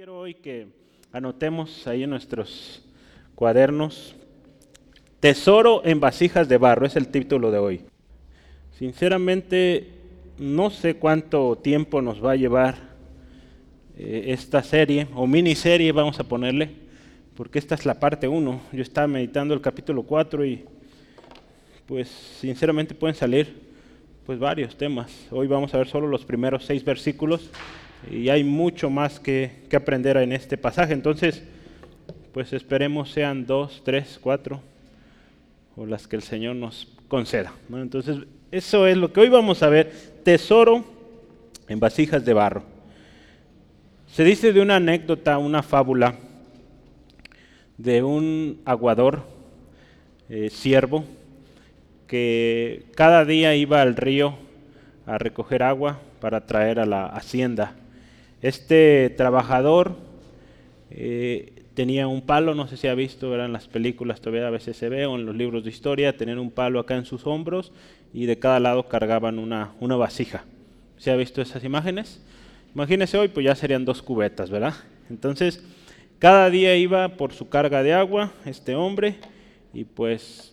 Quiero hoy que anotemos ahí en nuestros cuadernos, Tesoro en vasijas de barro, es el título de hoy. Sinceramente, no sé cuánto tiempo nos va a llevar eh, esta serie, o miniserie vamos a ponerle, porque esta es la parte 1. Yo estaba meditando el capítulo 4 y pues sinceramente pueden salir pues varios temas. Hoy vamos a ver solo los primeros seis versículos y hay mucho más que, aprender en este pasaje. Entonces, pues esperemos sean dos, tres, cuatro, o las que el Señor nos conceda. Entonces, eso es lo que hoy vamos a ver, tesoro en vasijas de barro. Se dice de una anécdota, una fábula, de un aguador, eh, siervo, que cada día iba al río a recoger agua para traer a la hacienda. Este trabajador eh, tenía un palo, no sé si ha visto, en las películas todavía a veces se ve, o en los libros de historia, tener un palo acá en sus hombros y de cada lado cargaban una, una vasija. ¿Se ha visto esas imágenes? Imagínese hoy, pues ya serían dos cubetas, ¿verdad? Entonces, cada día iba por su carga de agua este hombre y pues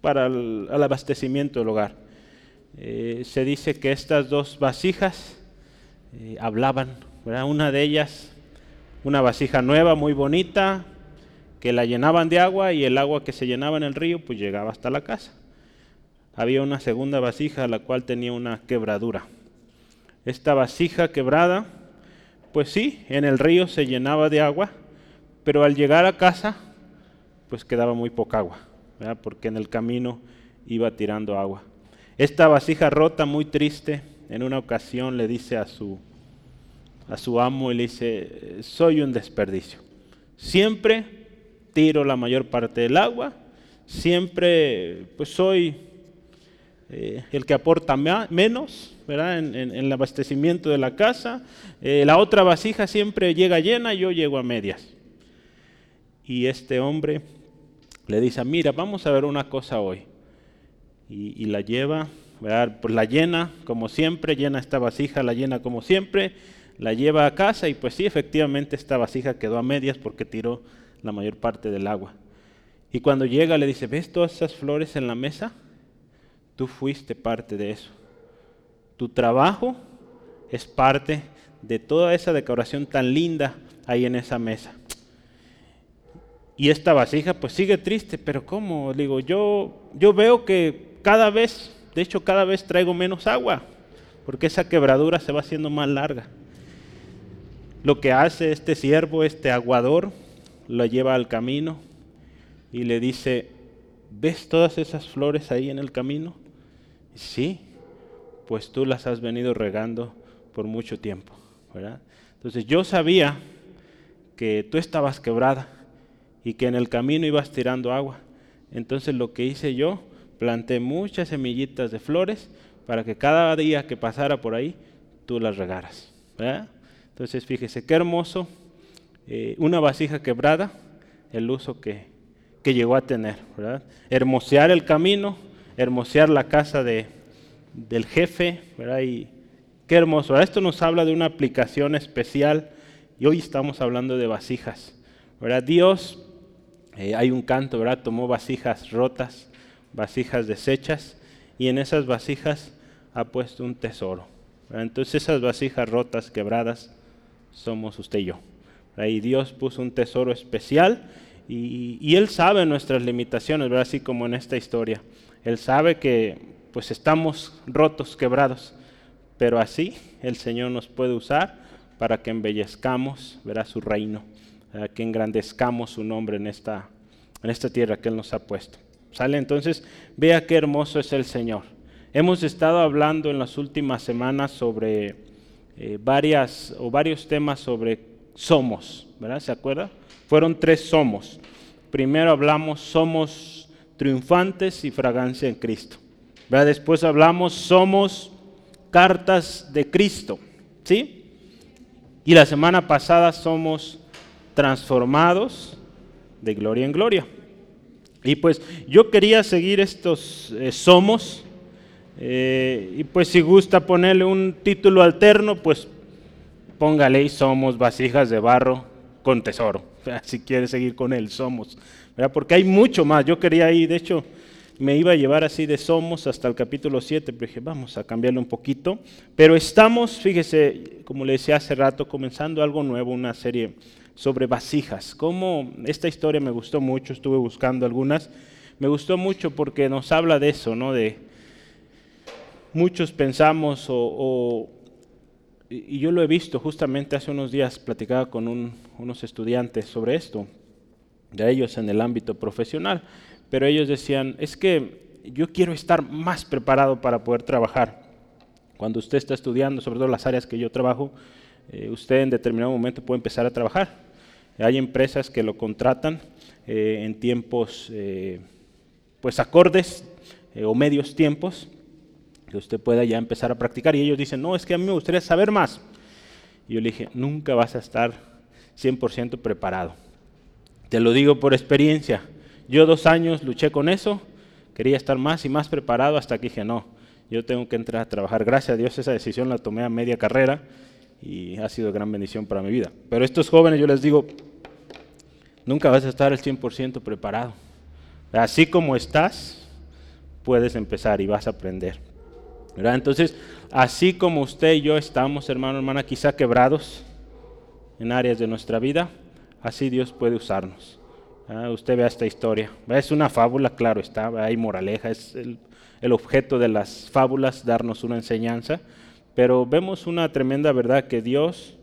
para el, abastecimiento del hogar. Eh, se dice que estas dos vasijas eh, hablaban. Una de ellas, una vasija nueva, muy bonita, que la llenaban de agua y el agua que se llenaba en el río pues llegaba hasta la casa. Había una segunda vasija la cual tenía una quebradura. Esta vasija quebrada, pues sí, en el río se llenaba de agua, pero al llegar a casa pues quedaba muy poca agua, porque en el camino iba tirando agua. Esta vasija rota, muy triste, en una ocasión le dice a su, a su amo y le dice, soy un desperdicio. Siempre tiro la mayor parte del agua, siempre pues soy eh, el que aporta menos ¿verdad? En, el abastecimiento de la casa. Eh, la otra vasija siempre llega llena, yo llego a medias. Y este hombre le dice, mira, vamos a ver una cosa hoy. y la lleva pues la llena como siempre, llena esta vasija, la llena como siempre, la lleva a casa y pues sí, efectivamente esta vasija quedó a medias porque tiró la mayor parte del agua. Y cuando llega le dice, ¿ves todas esas flores en la mesa? Tú fuiste parte de eso. Tu trabajo es parte de toda esa decoración tan linda ahí en esa mesa. Y esta vasija pues sigue triste, pero ¿cómo? Digo, yo, yo veo que cada vez de hecho, cada vez traigo menos agua, porque esa quebradura se va haciendo más larga. Lo que hace este siervo, este aguador, lo lleva al camino y le dice, ¿ves todas esas flores ahí en el camino? Sí, pues tú las has venido regando por mucho tiempo, Entonces yo sabía que tú estabas quebrada y que en el camino ibas tirando agua. Entonces lo que hice yo planté muchas semillitas de flores para que cada día que pasara por ahí tú las regaras. Entonces fíjese qué hermoso, eh, una vasija quebrada, el uso que, que llegó a tener. ¿verdad? Hermosear el camino, hermosear la casa de, del jefe, ¿verdad? qué hermoso. Esto nos habla de una aplicación especial y hoy estamos hablando de vasijas. ¿verdad? Dios, eh, hay un canto, ¿verdad? tomó vasijas rotas vasijas deshechas y en esas vasijas ha puesto un tesoro. Entonces esas vasijas rotas, quebradas, somos usted y yo. Y Dios puso un tesoro especial y, Él sabe nuestras limitaciones, así como en esta historia. Él sabe que pues estamos rotos, quebrados, pero así el Señor nos puede usar para que embellezcamos verá, su reino, para que engrandezcamos su nombre en esta, en esta tierra que Él nos ha puesto. ¿Sale? Entonces, vea qué hermoso es el Señor. Hemos estado hablando en las últimas semanas sobre eh, varias o varios temas sobre somos, ¿verdad? ¿Se acuerda? Fueron tres somos. Primero hablamos somos triunfantes y fragancia en Cristo. ¿verdad? Después hablamos somos cartas de Cristo, ¿sí? Y la semana pasada somos transformados de gloria en gloria. Y pues yo quería seguir estos eh, somos, eh, y pues si gusta ponerle un título alterno, pues póngale y somos vasijas de barro con tesoro. Si quiere seguir con él, somos. Porque hay mucho más. Yo quería ir, de hecho, me iba a llevar así de Somos hasta el capítulo 7, pero dije, vamos a cambiarlo un poquito. Pero estamos, fíjese, como le decía hace rato, comenzando algo nuevo, una serie sobre vasijas. Como esta historia me gustó mucho, estuve buscando algunas. Me gustó mucho porque nos habla de eso, ¿no? De muchos pensamos o, y yo lo he visto justamente hace unos días, platicaba con unos estudiantes sobre esto, de ellos en el ámbito profesional, pero ellos decían, es que yo quiero estar más preparado para poder trabajar. Cuando usted está estudiando, sobre todo las áreas que yo trabajo, eh, usted en determinado momento puede empezar a trabajar. Hay empresas que lo contratan eh, en tiempos eh, pues acordes o medios tiempos, que usted pueda ya empezar a practicar. Y ellos dicen, no, es que a mí me gustaría saber más. Y yo le dije, nunca vas a estar 100% preparado. Te lo digo por experiencia. Yo dos años luché con eso, quería estar más y más preparado hasta que dije, no, yo tengo que entrar a trabajar. Gracias a Dios esa decisión la tomé a media carrera y ha sido gran bendición para mi vida. Pero estos jóvenes yo les digo, nunca vas a estar al 100% preparado. Así como estás, puedes empezar y vas a aprender. Entonces, así como usted y yo estamos, hermano, hermana, quizá quebrados en áreas de nuestra vida, así Dios puede usarnos. Ah, usted vea esta historia. Es una fábula, claro está, hay moraleja, es el objeto de las fábulas darnos una enseñanza, pero vemos una tremenda verdad que Dios,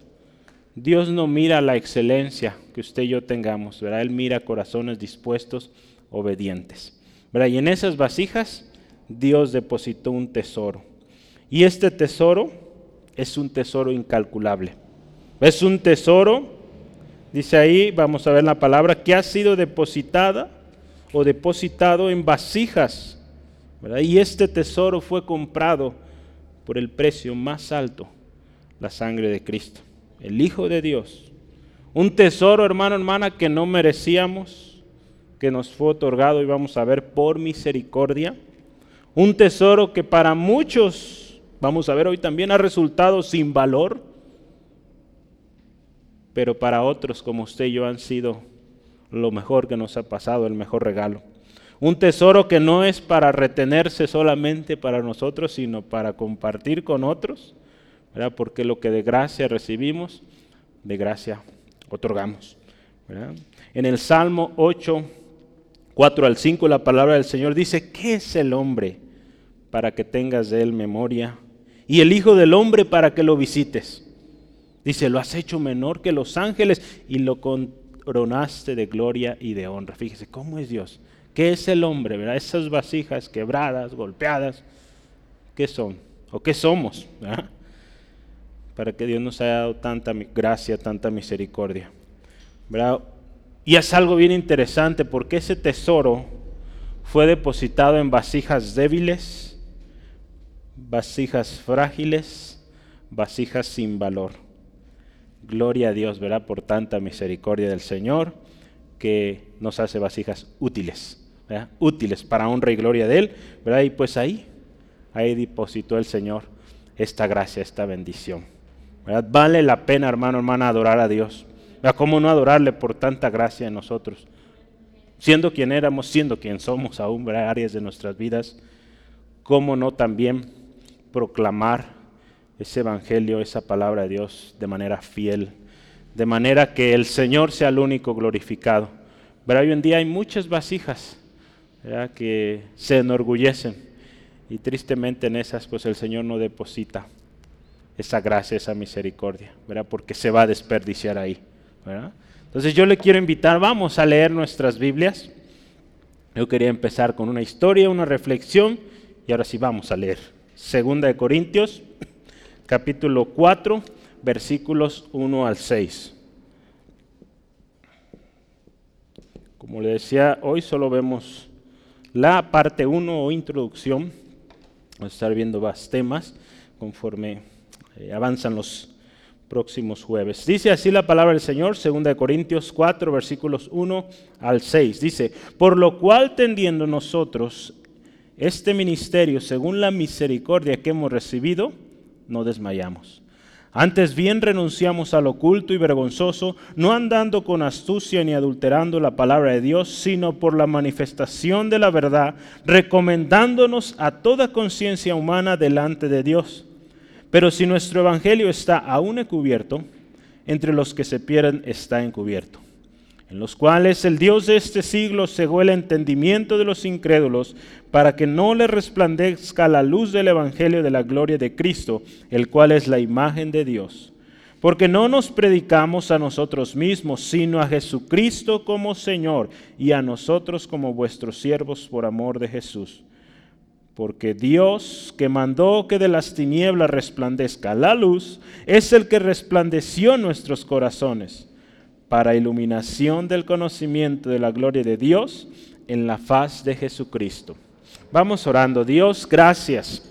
Dios no mira la excelencia que usted y yo tengamos, ¿verdad? Él mira corazones dispuestos, obedientes. ¿verdad? Y en esas vasijas Dios depositó un tesoro. Y este tesoro es un tesoro incalculable. Es un tesoro Dice ahí, vamos a ver la palabra, que ha sido depositada o depositado en vasijas. Y este tesoro fue comprado por el precio más alto, la sangre de Cristo, el Hijo de Dios. Un tesoro, hermano, hermana, que no merecíamos, que nos fue otorgado y vamos a ver por misericordia. Un tesoro que para muchos, vamos a ver hoy también, ha resultado sin valor pero para otros como usted y yo han sido lo mejor que nos ha pasado, el mejor regalo. Un tesoro que no es para retenerse solamente para nosotros, sino para compartir con otros, ¿verdad? porque lo que de gracia recibimos, de gracia otorgamos. En el Salmo 8, 4 al 5, la palabra del Señor dice, ¿qué es el hombre para que tengas de él memoria? Y el Hijo del hombre para que lo visites. Dice, lo has hecho menor que los ángeles y lo coronaste de gloria y de honra. Fíjese, ¿cómo es Dios? ¿Qué es el hombre? ¿verdad? Esas vasijas quebradas, golpeadas, ¿qué son? ¿O qué somos? Para que Dios nos haya dado tanta gracia, tanta misericordia. ¿verdad? Y es algo bien interesante porque ese tesoro fue depositado en vasijas débiles, vasijas frágiles, vasijas sin valor. Gloria a Dios, ¿verdad? Por tanta misericordia del Señor que nos hace vasijas útiles, Útiles para honra y gloria de Él. Y pues ahí, ahí depositó el Señor esta gracia, esta bendición. Vale la pena, hermano, hermana, adorar a Dios. ¿Cómo no adorarle por tanta gracia en nosotros? Siendo quien éramos, siendo quien somos aún, ¿verdad? Áreas de nuestras vidas. ¿Cómo no también proclamar ese evangelio, esa palabra de Dios de manera fiel, de manera que el Señor sea el único glorificado. Pero hoy en día hay muchas vasijas que se enorgullecen y tristemente en esas pues el Señor no deposita esa gracia, esa misericordia, ¿verdad? porque se va a desperdiciar ahí. Entonces yo le quiero invitar, vamos a leer nuestras Biblias. Yo quería empezar con una historia, una reflexión y ahora sí vamos a leer. Segunda de Corintios capítulo 4, versículos 1 al 6. Como le decía, hoy solo vemos la parte 1 o introducción. Vamos a estar viendo más temas conforme eh, avanzan los próximos jueves. Dice así la palabra del Señor, 2 Corintios 4, versículos 1 al 6. Dice, por lo cual tendiendo nosotros este ministerio según la misericordia que hemos recibido, no desmayamos. Antes bien renunciamos al oculto y vergonzoso, no andando con astucia ni adulterando la palabra de Dios, sino por la manifestación de la verdad, recomendándonos a toda conciencia humana delante de Dios. Pero si nuestro evangelio está aún encubierto, entre los que se pierden está encubierto en los cuales el Dios de este siglo cegó el entendimiento de los incrédulos, para que no le resplandezca la luz del Evangelio de la gloria de Cristo, el cual es la imagen de Dios. Porque no nos predicamos a nosotros mismos, sino a Jesucristo como Señor, y a nosotros como vuestros siervos por amor de Jesús. Porque Dios, que mandó que de las tinieblas resplandezca la luz, es el que resplandeció nuestros corazones para iluminación del conocimiento de la gloria de Dios en la faz de Jesucristo. Vamos orando. Dios, gracias.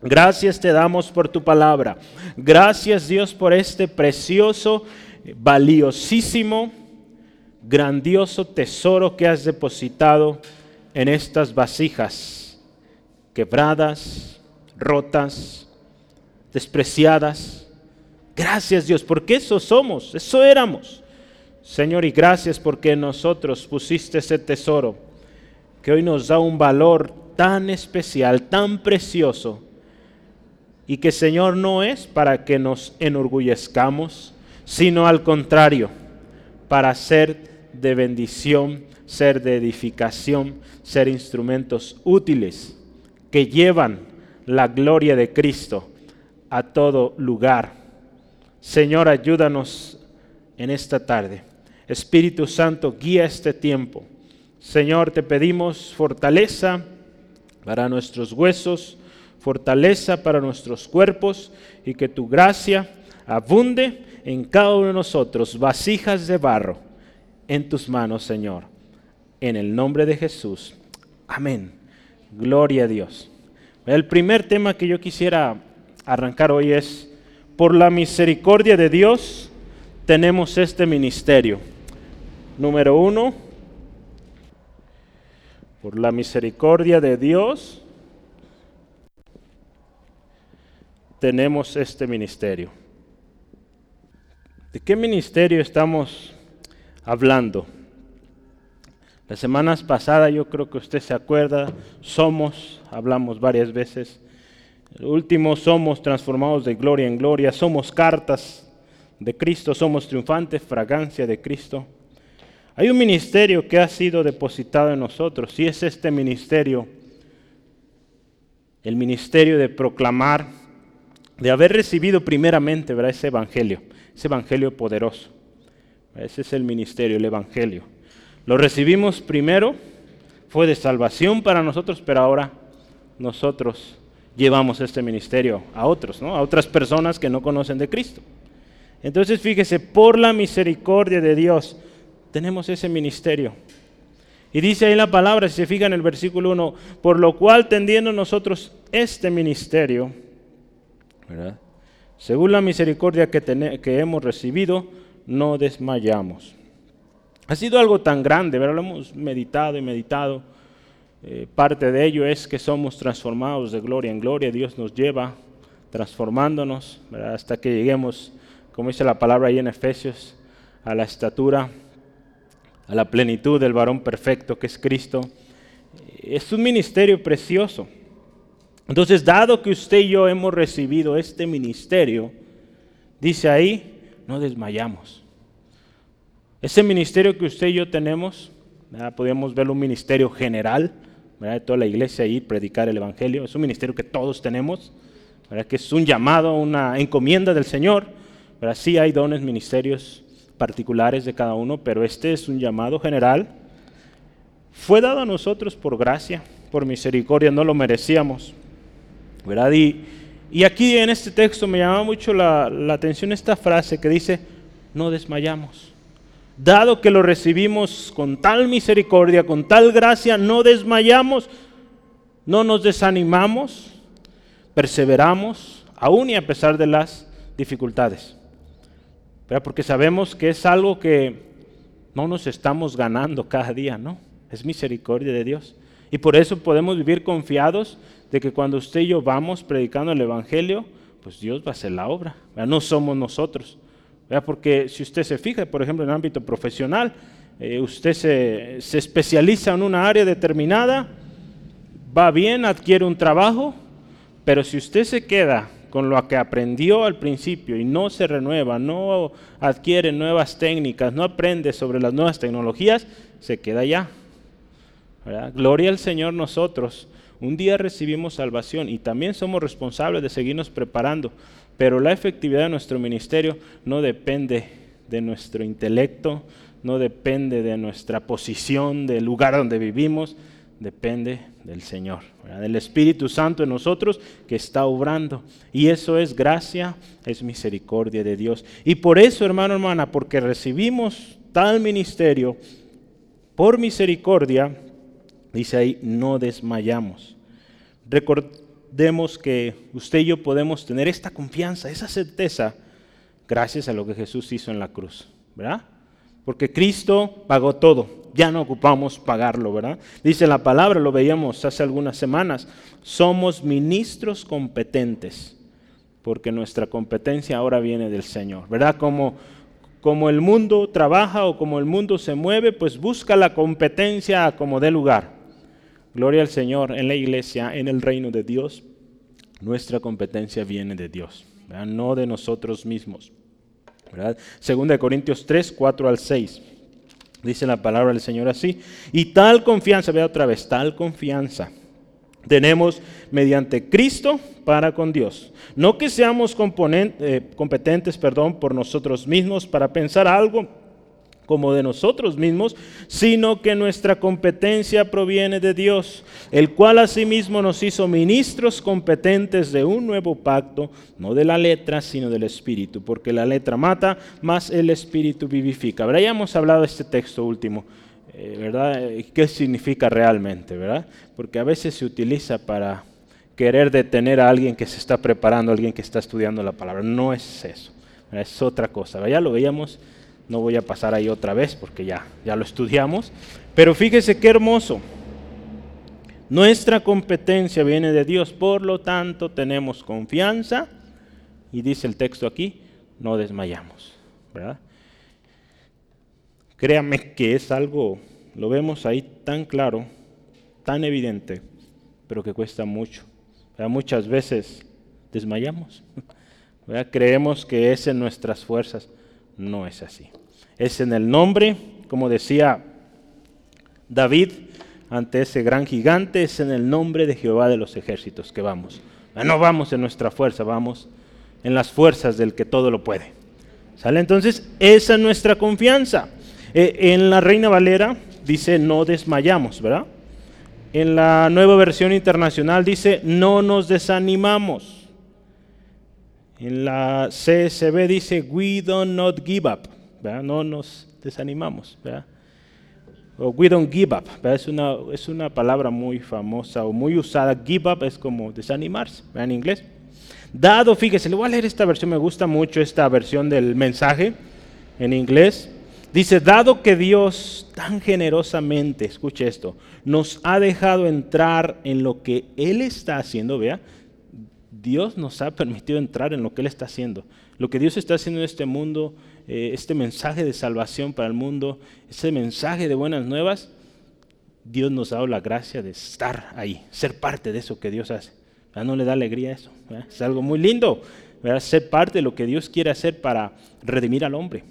Gracias te damos por tu palabra. Gracias Dios por este precioso, valiosísimo, grandioso tesoro que has depositado en estas vasijas, quebradas, rotas, despreciadas. Gracias Dios, porque eso somos, eso éramos. Señor, y gracias porque nosotros pusiste ese tesoro que hoy nos da un valor tan especial, tan precioso, y que Señor no es para que nos enorgullezcamos, sino al contrario, para ser de bendición, ser de edificación, ser instrumentos útiles que llevan la gloria de Cristo a todo lugar. Señor, ayúdanos en esta tarde Espíritu Santo, guía este tiempo. Señor, te pedimos fortaleza para nuestros huesos, fortaleza para nuestros cuerpos y que tu gracia abunde en cada uno de nosotros, vasijas de barro en tus manos, Señor. En el nombre de Jesús. Amén. Gloria a Dios. El primer tema que yo quisiera arrancar hoy es, por la misericordia de Dios tenemos este ministerio. Número uno, por la misericordia de Dios, tenemos este ministerio. ¿De qué ministerio estamos hablando? Las semanas pasadas, yo creo que usted se acuerda, somos, hablamos varias veces, el último somos transformados de gloria en gloria, somos cartas de Cristo, somos triunfantes, fragancia de Cristo. Hay un ministerio que ha sido depositado en nosotros y es este ministerio, el ministerio de proclamar, de haber recibido primeramente ¿verdad? ese evangelio, ese evangelio poderoso. Ese es el ministerio, el evangelio. Lo recibimos primero, fue de salvación para nosotros, pero ahora nosotros llevamos este ministerio a otros, ¿no? a otras personas que no conocen de Cristo. Entonces fíjese, por la misericordia de Dios, tenemos ese ministerio. Y dice ahí la palabra, si se fija en el versículo 1, por lo cual tendiendo nosotros este ministerio, según la misericordia que, que, hemos recibido, no desmayamos. Ha sido algo tan grande, ¿verdad? lo hemos meditado y meditado. Eh, parte de ello es que somos transformados de gloria en gloria. Dios nos lleva transformándonos hasta que lleguemos, como dice la palabra ahí en Efesios, a la estatura a la plenitud del varón perfecto que es Cristo. Es un ministerio precioso. Entonces, dado que usted y yo hemos recibido este ministerio, dice ahí, no desmayamos. Ese ministerio que usted y yo tenemos, podemos verlo un ministerio general, de toda la iglesia ahí, predicar el Evangelio, es un ministerio que todos tenemos, que es un llamado, una encomienda del Señor, pero sí hay dones, ministerios particulares de cada uno, pero este es un llamado general. Fue dado a nosotros por gracia, por misericordia, no lo merecíamos. ¿verdad? Y, aquí en este texto me llama mucho la, la atención esta frase que dice, no desmayamos. Dado que lo recibimos con tal misericordia, con tal gracia, no desmayamos, no nos desanimamos, perseveramos, aún y a pesar de las dificultades porque sabemos que es algo que no nos estamos ganando cada día, ¿no? Es misericordia de Dios. Y por eso podemos vivir confiados de que cuando usted y yo vamos predicando el Evangelio, pues Dios va a hacer la obra, no somos nosotros. Porque si usted se fija, por ejemplo, en el ámbito profesional, eh, usted se, se especializa en una área determinada, va bien, adquiere un trabajo, pero si usted se queda con lo que aprendió al principio y no se renueva, no adquiere nuevas técnicas, no aprende sobre las nuevas tecnologías, se queda allá. Gloria al Señor nosotros. Un día recibimos salvación y también somos responsables de seguirnos preparando, pero la efectividad de nuestro ministerio no depende de nuestro intelecto, no depende de nuestra posición, del lugar donde vivimos, depende del Señor, del Espíritu Santo en nosotros que está obrando. Y eso es gracia, es misericordia de Dios. Y por eso, hermano, hermana, porque recibimos tal ministerio, por misericordia, dice ahí, no desmayamos. Recordemos que usted y yo podemos tener esta confianza, esa certeza, gracias a lo que Jesús hizo en la cruz, ¿verdad? Porque Cristo pagó todo, ya no ocupamos pagarlo, ¿verdad? Dice la palabra, lo veíamos hace algunas semanas, somos ministros competentes, porque nuestra competencia ahora viene del Señor, ¿verdad? Como, como el mundo trabaja o como el mundo se mueve, pues busca la competencia como dé lugar. Gloria al Señor en la iglesia, en el reino de Dios. Nuestra competencia viene de Dios, no de nosotros mismos. ¿verdad? Corintios 3, 4 al 6. Dice la palabra del Señor así. Y tal confianza, vea otra vez, tal confianza tenemos mediante Cristo para con Dios. No que seamos eh, competentes perdón, por nosotros mismos para pensar algo como de nosotros mismos, sino que nuestra competencia proviene de Dios, el cual asimismo nos hizo ministros competentes de un nuevo pacto, no de la letra, sino del Espíritu, porque la letra mata, más el Espíritu vivifica. Ahora ya hemos hablado de este texto último, eh, ¿verdad? ¿Qué significa realmente, verdad? Porque a veces se utiliza para querer detener a alguien que se está preparando, alguien que está estudiando la palabra. No es eso, es otra cosa. Ya lo veíamos no voy a pasar ahí otra vez porque ya, ya lo estudiamos. Pero fíjese qué hermoso. Nuestra competencia viene de Dios, por lo tanto tenemos confianza y dice el texto aquí, no desmayamos. ¿verdad? Créame que es algo, lo vemos ahí tan claro, tan evidente, pero que cuesta mucho. Muchas veces desmayamos. Creemos que es en nuestras fuerzas. No es así es en el nombre, como decía David ante ese gran gigante, es en el nombre de Jehová de los ejércitos que vamos. Ah, no vamos en nuestra fuerza, vamos en las fuerzas del que todo lo puede. ¿Sale? Entonces, esa es nuestra confianza. Eh, en la Reina Valera dice no desmayamos, ¿verdad? En la nueva versión internacional dice no nos desanimamos. En la CSB dice we do not give up no nos desanimamos. O we don't give up, Es, una, es una palabra muy famosa o muy usada. Give up es como desanimarse en inglés. Dado, fíjese, le voy a leer esta versión, me gusta mucho esta versión del mensaje en inglés. Dice, dado que Dios tan generosamente, escuche esto, nos ha dejado entrar en lo que Él está haciendo, vea, Dios nos ha permitido entrar en lo que Él está haciendo. Lo que Dios está haciendo en este mundo, eh, este mensaje de salvación para el mundo, este mensaje de buenas nuevas, Dios nos ha dado la gracia de estar ahí, ser parte de eso que Dios hace. ¿No le da alegría eso? Es algo muy lindo, ser parte de lo que Dios quiere hacer para redimir al hombre.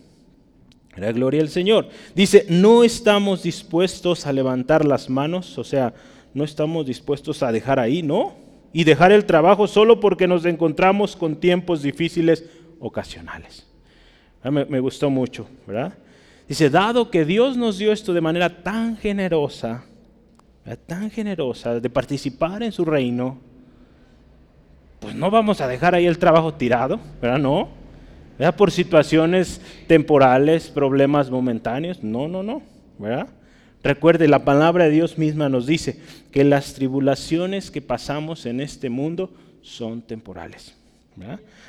La gloria al Señor. Dice, no estamos dispuestos a levantar las manos, o sea, no estamos dispuestos a dejar ahí, ¿no? Y dejar el trabajo solo porque nos encontramos con tiempos difíciles ocasionales. Ah, me, gustó mucho, ¿verdad? Dice, dado que Dios nos dio esto de manera tan generosa, tan generosa, de participar en su reino, pues no vamos a dejar ahí el trabajo tirado, ¿verdad? No. ¿verdad? Por situaciones temporales, problemas momentáneos. No, no, no, ¿verdad? Recuerde, la palabra de Dios misma nos dice que las tribulaciones que pasamos en este mundo son temporales.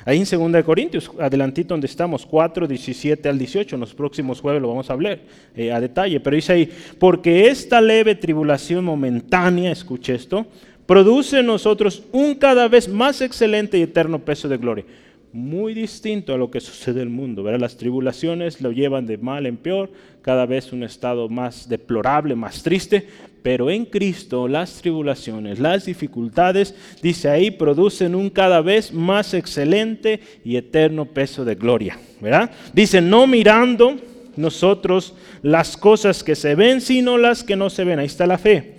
Ahí en 2 Corintios, adelantito donde estamos, 4, 17 al 18, en los próximos jueves lo vamos a hablar eh, a detalle, pero dice ahí, porque esta leve tribulación momentánea, escuche esto, produce en nosotros un cada vez más excelente y eterno peso de gloria. Muy distinto a lo que sucede en el mundo. ¿verdad? Las tribulaciones lo llevan de mal en peor, cada vez un estado más deplorable, más triste, pero en Cristo las tribulaciones, las dificultades, dice ahí, producen un cada vez más excelente y eterno peso de gloria. ¿verdad? Dice, no mirando nosotros las cosas que se ven, sino las que no se ven. Ahí está la fe.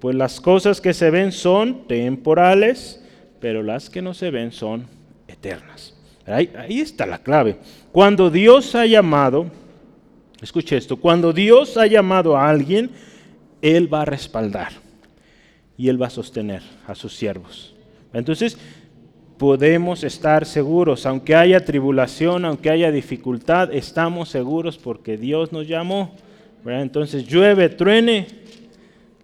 Pues las cosas que se ven son temporales, pero las que no se ven son eternas. Ahí, está la clave. Cuando Dios ha llamado, escuche esto, cuando Dios ha llamado a alguien, Él va a respaldar y Él va a sostener a sus siervos. Entonces, podemos estar seguros, aunque haya tribulación, aunque haya dificultad, estamos seguros porque Dios nos llamó. Entonces llueve, truene,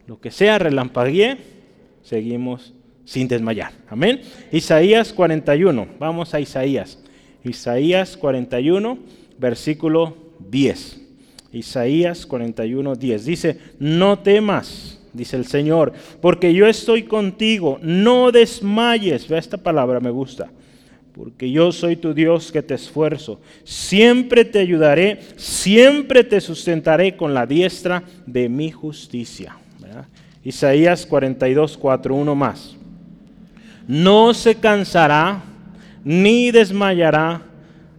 lo que sea, relampaguee, seguimos sin desmayar. Amén. Isaías 41, vamos a Isaías. Isaías 41, versículo 10. Isaías 41, 10. Dice, no temas dice el Señor, porque yo estoy contigo, no desmayes. Vea esta palabra, me gusta. Porque yo soy tu Dios que te esfuerzo. Siempre te ayudaré, siempre te sustentaré con la diestra de mi justicia. Isaías 42, 4, uno más. No se cansará ni desmayará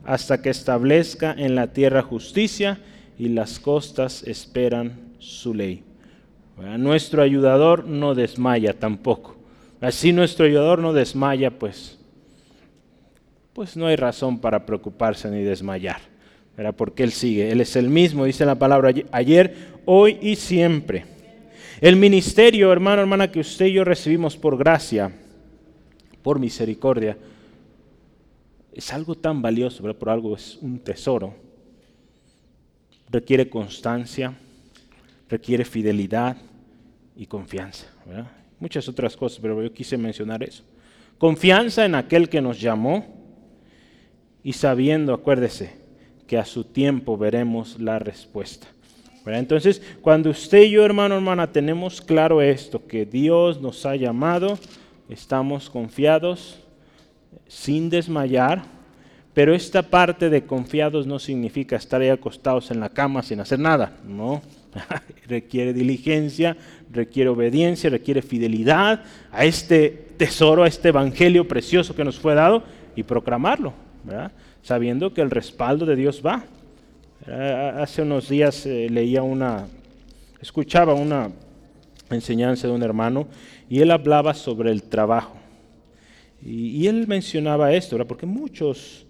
hasta que establezca en la tierra justicia y las costas esperan su ley. Nuestro ayudador no desmaya tampoco. Así nuestro ayudador no desmaya, pues, pues no hay razón para preocuparse ni desmayar. Porque Él sigue. Él es el mismo, dice la palabra ayer, hoy y siempre. El ministerio, hermano, hermana, que usted y yo recibimos por gracia, por misericordia, es algo tan valioso, por algo es un tesoro. Requiere constancia, requiere fidelidad, y confianza. Muchas otras cosas, pero yo quise mencionar eso. Confianza en aquel que nos llamó y sabiendo, acuérdese, que a su tiempo veremos la respuesta. Entonces, cuando usted y yo, hermano, hermana, tenemos claro esto, que Dios nos ha llamado, estamos confiados sin desmayar, pero esta parte de confiados no significa estar ahí acostados en la cama sin hacer nada, no. requiere diligencia, requiere obediencia, requiere fidelidad a este tesoro, a este evangelio precioso que nos fue dado y proclamarlo, sabiendo que el respaldo de Dios va. Hace unos días eh, leía una, escuchaba una enseñanza de un hermano y él hablaba sobre el trabajo. Y, él mencionaba esto, porque muchos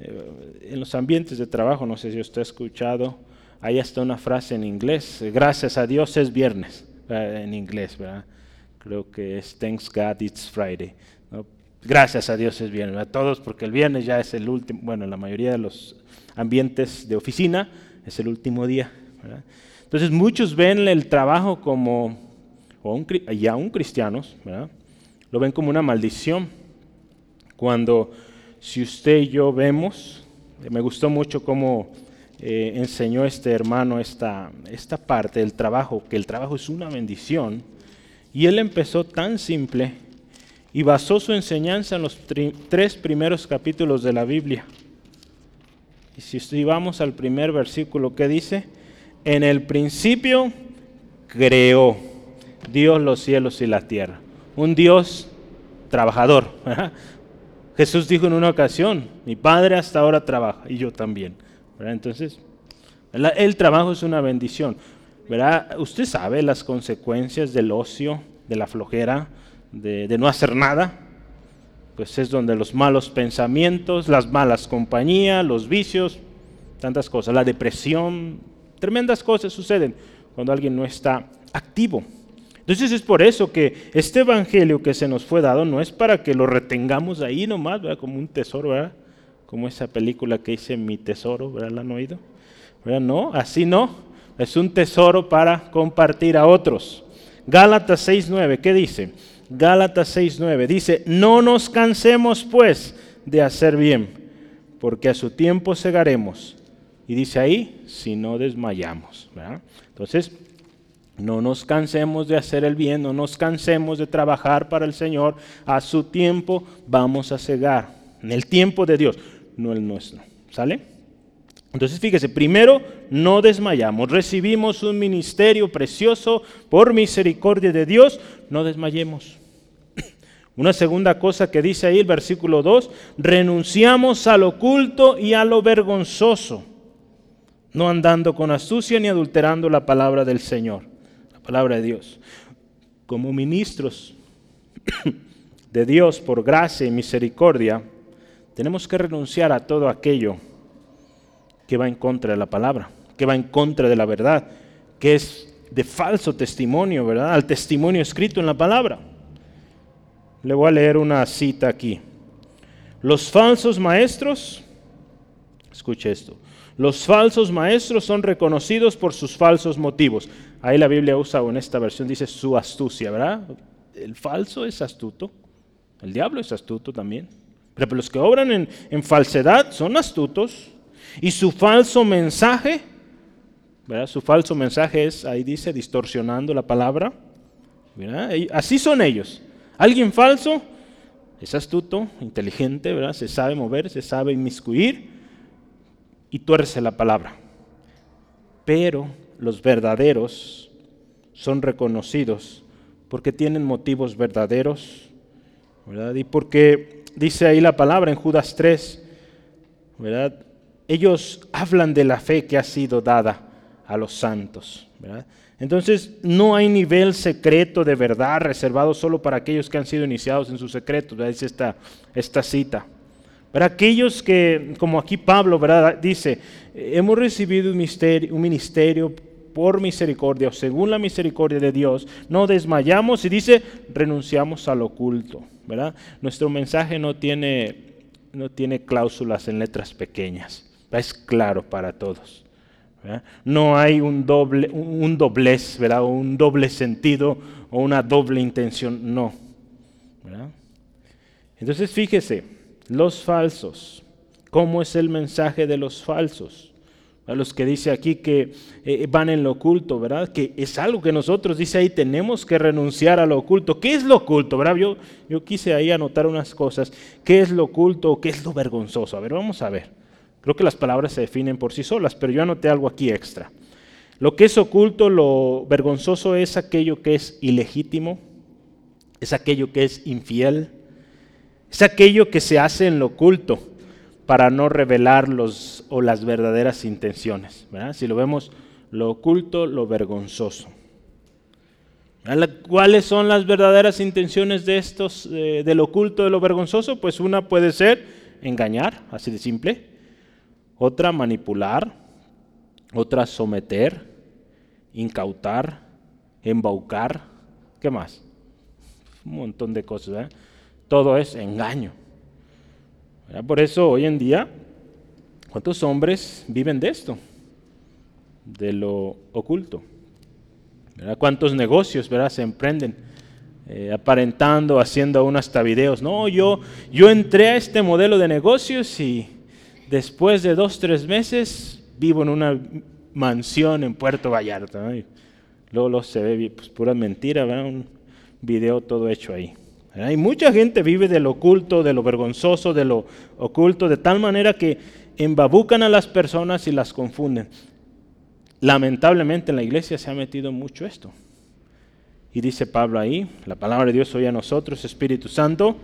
eh, en los ambientes de trabajo, no sé si usted ha escuchado, hay hasta una frase en inglés, gracias a Dios es viernes, en inglés, ¿verdad? Creo que es Thanks God it's Friday. Gracias a Dios es viernes, a todos, porque el viernes ya es el último, bueno, en la mayoría de los ambientes de oficina es el último día. Entonces muchos ven el trabajo como, o y aún cristianos, lo ven como una maldición. Cuando si usted y yo vemos, me gustó mucho cómo eh, enseñó este hermano esta, esta parte del trabajo, que el trabajo es una bendición. Y él empezó tan simple y basó su enseñanza en los tres primeros capítulos de la Biblia. Y si vamos al primer versículo, ¿qué dice? En el principio creó Dios los cielos y la tierra. Un Dios trabajador. Jesús dijo en una ocasión, mi Padre hasta ahora trabaja y yo también. Entonces, el trabajo es una bendición. ¿verdad? Usted sabe las consecuencias del ocio, de la flojera, de, no hacer nada. Pues es donde los malos pensamientos, las malas compañías, los vicios, tantas cosas, la depresión, tremendas cosas suceden cuando alguien no está activo. Entonces es por eso que este evangelio que se nos fue dado no es para que lo retengamos ahí nomás, ¿verdad? como un tesoro, ¿verdad? como esa película que dice Mi Tesoro, ¿verdad? ¿La han oído? No, así no. Es un tesoro para compartir a otros. Gálatas 6.9, ¿qué dice? Gálatas 6.9 dice, no nos cansemos pues de hacer bien, porque a su tiempo segaremos. Y dice ahí, si no desmayamos. Entonces, No nos cansemos de hacer el bien, no nos cansemos de trabajar para el Señor. A su tiempo vamos a cegar. En el tiempo de Dios, no el nuestro. ¿Sale? Entonces fíjese, primero no desmayamos, recibimos un ministerio precioso por misericordia de Dios, no desmayemos. Una segunda cosa que dice ahí el versículo 2, renunciamos al oculto y a lo vergonzoso, no andando con astucia ni adulterando la palabra del Señor palabra de Dios. Como ministros de Dios por gracia y misericordia, tenemos que renunciar a todo aquello que va en contra de la palabra, que va en contra de la verdad, que es de falso testimonio, ¿verdad? Al testimonio escrito en la palabra. Le voy a leer una cita aquí. Los falsos maestros, escuche esto, los falsos maestros son reconocidos por sus falsos motivos. Ahí la Biblia usa, o en esta versión dice su astucia, ¿verdad? El falso es astuto, el diablo es astuto también. Pero los que obran en, falsedad son astutos. Y su falso mensaje, ¿verdad? Su falso mensaje es, ahí dice, distorsionando la palabra. ¿verdad? Así son ellos. Alguien falso es astuto, inteligente, ¿verdad? Se sabe mover, se sabe inmiscuir y tuerce la palabra. Pero los verdaderos son reconocidos porque tienen motivos verdaderos, ¿verdad? Y porque dice ahí la palabra en Judas 3, ¿verdad? Ellos hablan de la fe que ha sido dada a los santos, ¿verdad? Entonces, no hay nivel secreto de verdad reservado solo para aquellos que han sido iniciados en sus secretos, ¿verdad? Esta, esta cita. Para aquellos que, como aquí Pablo, ¿verdad? Dice, hemos recibido un, misterio, un ministerio por misericordia o según la misericordia de Dios, no desmayamos y dice, renunciamos al oculto, ¿verdad? Nuestro mensaje no tiene, no tiene cláusulas en letras pequeñas, es claro para todos. No hay un, doble, un doblez, ¿verdad? O un doble sentido o una doble intención, no. Entonces fíjese, los falsos, ¿cómo es el mensaje de los falsos? A los que dice aquí que eh, van en lo oculto, ¿verdad? Que es algo que nosotros, dice ahí, tenemos que renunciar a lo oculto. ¿Qué es lo oculto, verdad? Yo, yo quise ahí anotar unas cosas. ¿Qué es lo oculto? ¿Qué es lo vergonzoso? A ver, vamos a ver. Creo que las palabras se definen por sí solas, pero yo anoté algo aquí extra. Lo que es oculto, lo vergonzoso es aquello que es ilegítimo, es aquello que es infiel, es aquello que se hace en lo oculto para no revelar los, o las verdaderas intenciones. Si lo vemos, lo oculto, lo vergonzoso. ¿Cuáles son las verdaderas intenciones de estos, eh, del oculto, de lo vergonzoso? Pues una puede ser engañar, así de simple. Otra, manipular. Otra, someter, incautar, embaucar. ¿Qué más? Un montón de cosas. Todo es engaño. Por eso hoy en día, ¿cuántos hombres viven de esto? De lo oculto. ¿Cuántos negocios ¿verdad? se emprenden? Eh, aparentando, haciendo aún hasta videos. No, yo, yo entré a este modelo de negocios y después de dos, tres meses vivo en una mansión en Puerto Vallarta. Luego, se ve pues, pura mentira, un video todo hecho ahí. Hay mucha gente vive de lo oculto, de lo vergonzoso, de lo oculto, de tal manera que embabucan a las personas y las confunden. Lamentablemente en la iglesia se ha metido mucho esto. Y dice Pablo ahí, la palabra de Dios hoy a nosotros, Espíritu Santo,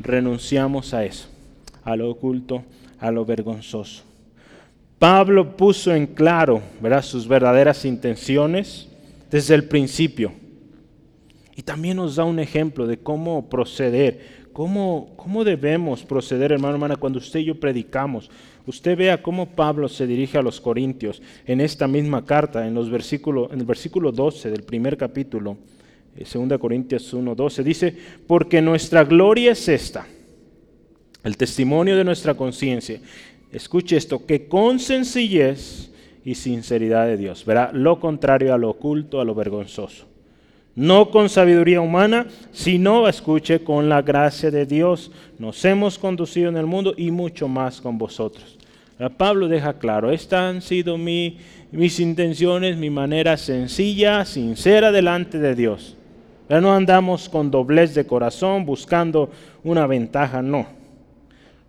renunciamos a eso, a lo oculto, a lo vergonzoso. Pablo puso en claro ¿verdad? sus verdaderas intenciones desde el principio. Y también nos da un ejemplo de cómo proceder, cómo, cómo debemos proceder, hermano, hermana, cuando usted y yo predicamos. Usted vea cómo Pablo se dirige a los corintios en esta misma carta, en, los en el versículo 12 del primer capítulo, 2 eh, Corintios 1, 12, dice, porque nuestra gloria es esta, el testimonio de nuestra conciencia. Escuche esto, que con sencillez y sinceridad de Dios, verá lo contrario a lo oculto, a lo vergonzoso no con sabiduría humana, sino, escuche, con la gracia de Dios. Nos hemos conducido en el mundo y mucho más con vosotros. Pablo deja claro, estas han sido mis intenciones, mi manera sencilla, sincera delante de Dios. Ya no andamos con doblez de corazón buscando una ventaja, no.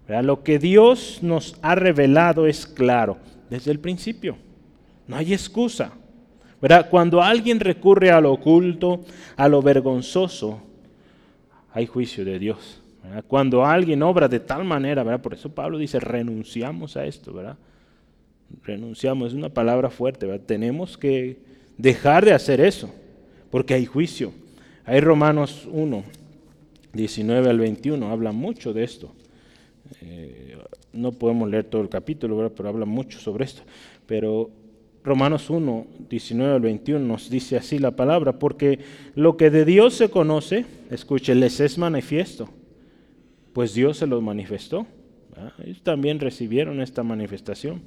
Lo que Dios nos ha revelado es claro desde el principio. No hay excusa. Cuando alguien recurre a lo oculto, a lo vergonzoso, hay juicio de Dios. Cuando alguien obra de tal manera, ¿verdad? por eso Pablo dice, renunciamos a esto, ¿verdad? Renunciamos, es una palabra fuerte, ¿verdad? tenemos que dejar de hacer eso, porque hay juicio. Hay Romanos 1, 19 al 21, habla mucho de esto. Eh, no podemos leer todo el capítulo, pero habla mucho sobre esto. Pero Romanos 1, 19 al 21 nos dice así la palabra, porque lo que de Dios se conoce, escuche, les es manifiesto pues Dios se los manifestó. Ellos también recibieron esta manifestación.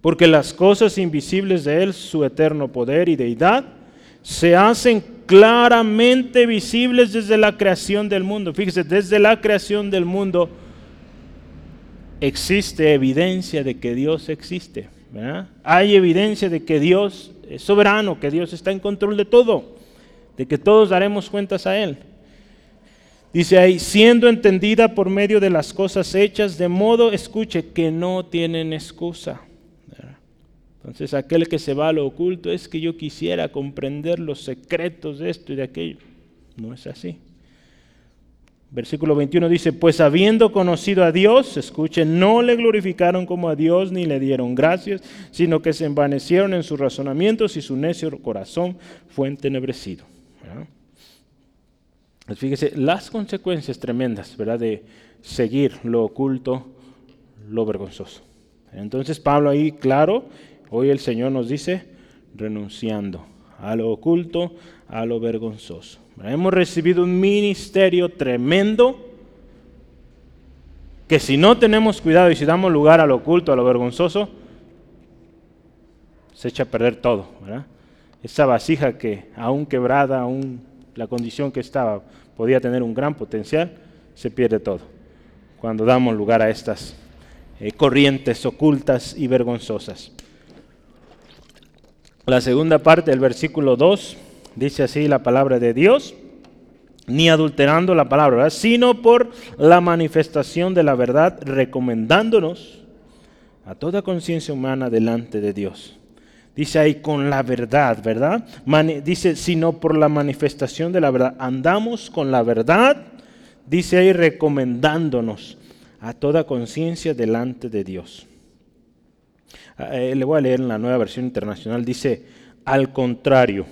Porque las cosas invisibles de Él, su eterno poder y deidad, se hacen claramente visibles desde la creación del mundo. Fíjese, desde la creación del mundo existe evidencia de que Dios existe. Hay evidencia de que Dios es soberano, que Dios está en control de todo, de que todos daremos cuentas a Él. Dice ahí, siendo entendida por medio de las cosas hechas, de modo, escuche, que no tienen excusa. Entonces aquel que se va a lo oculto es que yo quisiera comprender los secretos de esto y de aquello. No es así. Versículo 21 dice, pues habiendo conocido a Dios, escuche, no le glorificaron como a Dios ni le dieron gracias, sino que se envanecieron en sus razonamientos y su necio corazón fue entenebrecido. Pues fíjese, las consecuencias tremendas, ¿verdad? De seguir lo oculto, lo vergonzoso. Entonces Pablo ahí, claro, hoy el Señor nos dice, renunciando a lo oculto, a lo vergonzoso. Hemos recibido un ministerio tremendo que si no tenemos cuidado y si damos lugar a lo oculto, a lo vergonzoso, se echa a perder todo. ¿verdad? Esa vasija que aún quebrada, aún la condición que estaba podía tener un gran potencial, se pierde todo. Cuando damos lugar a estas eh, corrientes ocultas y vergonzosas. La segunda parte del versículo 2 dice así la palabra de Dios, ni adulterando la palabra, sino por la manifestación de la verdad, recomendándonos a toda conciencia humana delante de Dios. Dice ahí con la verdad, ¿verdad? dice, sino por la manifestación de la verdad. Andamos con la verdad, dice ahí recomendándonos a toda conciencia delante de Dios. Ah, eh, le voy a leer en la nueva versión internacional, dice, al contrario,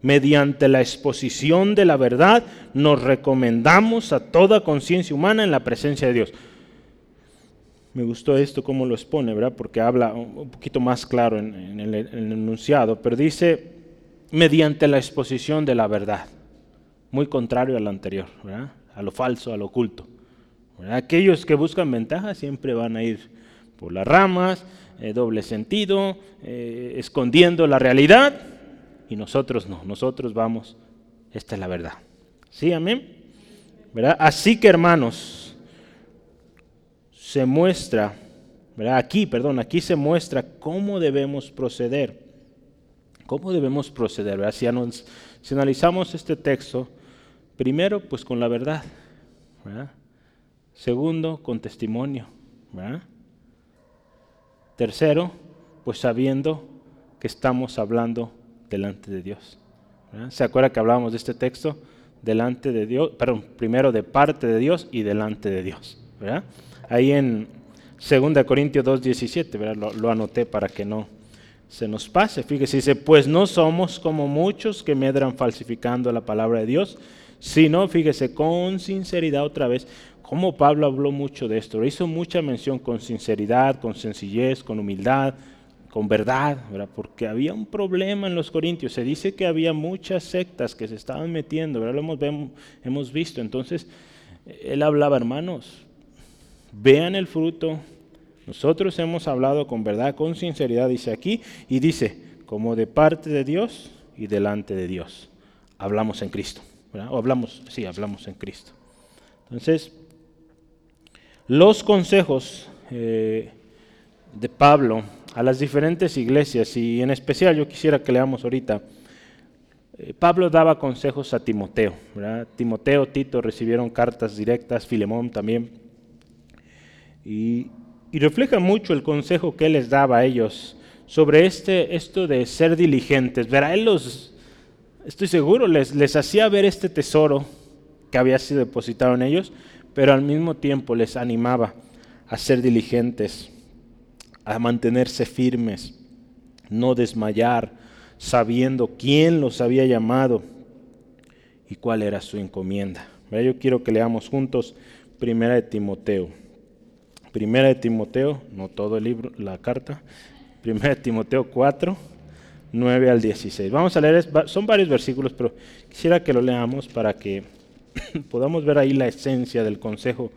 mediante la exposición de la verdad, nos recomendamos a toda conciencia humana en la presencia de Dios. Me gustó esto cómo lo expone, ¿verdad? Porque habla un poquito más claro en, el, enunciado, pero dice mediante la exposición de la verdad, muy contrario al anterior, ¿verdad? A lo falso, a lo oculto. Aquellos que buscan ventaja siempre van a ir por las ramas, eh, doble sentido, eh, escondiendo la realidad, y nosotros no, nosotros vamos, esta es la verdad. ¿Sí, amén? ¿Verdad? Así que hermanos, se muestra, aquí, perdón, aquí se muestra cómo debemos proceder. ¿Cómo debemos proceder? Si, analizamos este texto, primero, pues con la verdad. Segundo, con testimonio. Tercero, pues sabiendo que estamos hablando delante de Dios. ¿Se acuerda que hablábamos de este texto? Delante de Dios, perdón, primero de parte de Dios y delante de Dios. ¿verdad? Ahí en 2 Corintios 2.17, lo, lo anoté para que no se nos pase. Fíjese, dice, pues no somos como muchos que medran falsificando la palabra de Dios, sino, fíjese, con sinceridad otra vez, como Pablo habló mucho de esto, hizo mucha mención con sinceridad, con sencillez, con humildad, con verdad, porque había un problema en los corintios. Se dice que había muchas sectas que se estaban metiendo, ¿verdad? lo hemos, hemos visto. Entonces, él hablaba, hermanos, vean el fruto. Nosotros hemos hablado con verdad, con sinceridad, dice aquí, y dice, como de parte de Dios y delante de Dios. Hablamos en Cristo. O hablamos, sí, hablamos en Cristo. Entonces, los consejos eh, de Pablo a las diferentes iglesias y en especial yo quisiera que leamos ahorita. Eh, Pablo daba consejos a Timoteo. Timoteo, Tito recibieron cartas directas, Filemón también. Y, refleja mucho el consejo que él les daba a ellos sobre este, esto de ser diligentes. Verá, él los, estoy seguro, les, les hacía ver este tesoro que había sido depositado en ellos, pero al mismo tiempo les animaba a ser diligentes a mantenerse firmes, no desmayar, sabiendo quién los había llamado y cuál era su encomienda. Yo quiero que leamos juntos Primera de Timoteo. Primera de Timoteo, no todo el libro, la carta. Primera de Timoteo 4, 9 al 16. Vamos a leer, son varios versículos, pero quisiera que lo leamos para que podamos ver ahí la esencia del consejo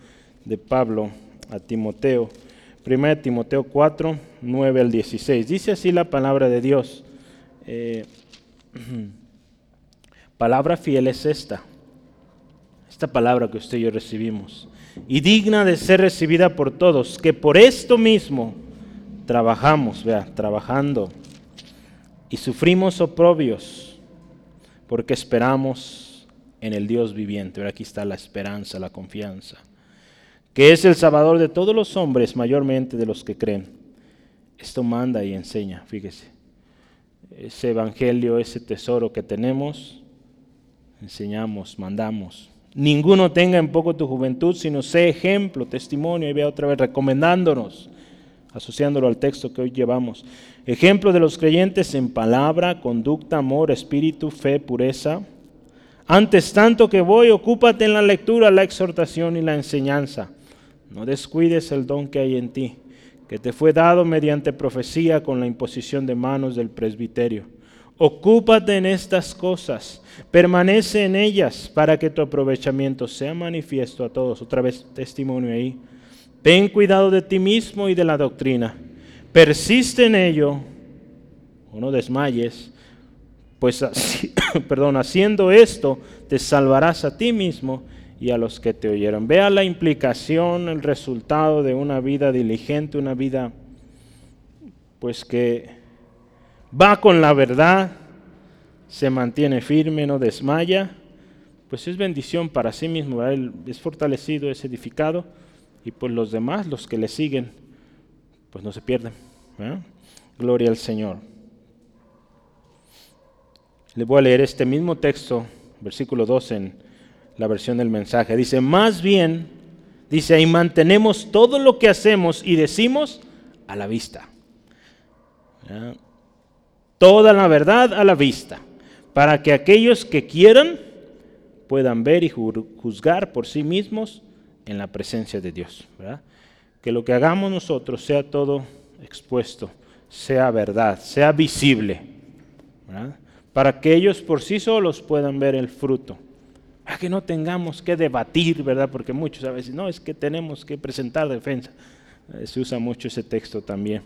de Pablo a Timoteo 1 Timoteo 4, 9 al 16. Dice así la palabra de Dios. Eh, palabra fiel es esta. Esta palabra que usted y yo recibimos. Y digna de ser recibida por todos, que por esto mismo trabajamos, vea, trabajando. Y sufrimos oprobios, porque esperamos en el Dios viviente. aquí está la esperanza, la confianza que es el Salvador de todos los hombres, mayormente de los que creen. Esto manda y enseña, fíjese. Ese evangelio, ese tesoro que tenemos, enseñamos, mandamos. Ninguno tenga en poco tu juventud, sino sé ejemplo, testimonio, y vea otra vez recomendándonos, asociándolo al texto que hoy llevamos. Ejemplo de los creyentes en palabra, conducta, amor, espíritu, fe, pureza. Antes tanto que voy, ocúpate en la lectura, la exhortación y la enseñanza. No descuides el don que hay en ti, que te fue dado mediante profecía con la imposición de manos del presbiterio. Ocúpate en estas cosas, permanece en ellas para que tu aprovechamiento sea manifiesto a todos. Otra vez testimonio ahí. Ten cuidado de ti mismo y de la doctrina. Persiste en ello, o no desmayes, pues perdón, haciendo esto te salvarás a ti mismo y a los que te oyeron. Vea la implicación, el resultado de una vida diligente, una vida pues que va con la verdad, se mantiene firme, no desmaya, pues es bendición para sí mismo, es fortalecido, es edificado y pues los demás, los que le siguen, pues no se pierden. Gloria al Señor. Le voy a leer este mismo texto, versículo 2 en la versión del mensaje. Dice, más bien, dice, ahí mantenemos todo lo que hacemos y decimos a la vista. Toda la verdad a la vista, para que aquellos que quieran puedan ver y juzgar por sí mismos en la presencia de Dios. Que lo que hagamos nosotros sea todo expuesto, sea verdad, sea visible, para que ellos por sí solos puedan ver el fruto a que no tengamos que debatir, ¿verdad? Porque muchos a veces, no, es que tenemos que presentar defensa. Eh, se usa mucho ese texto también.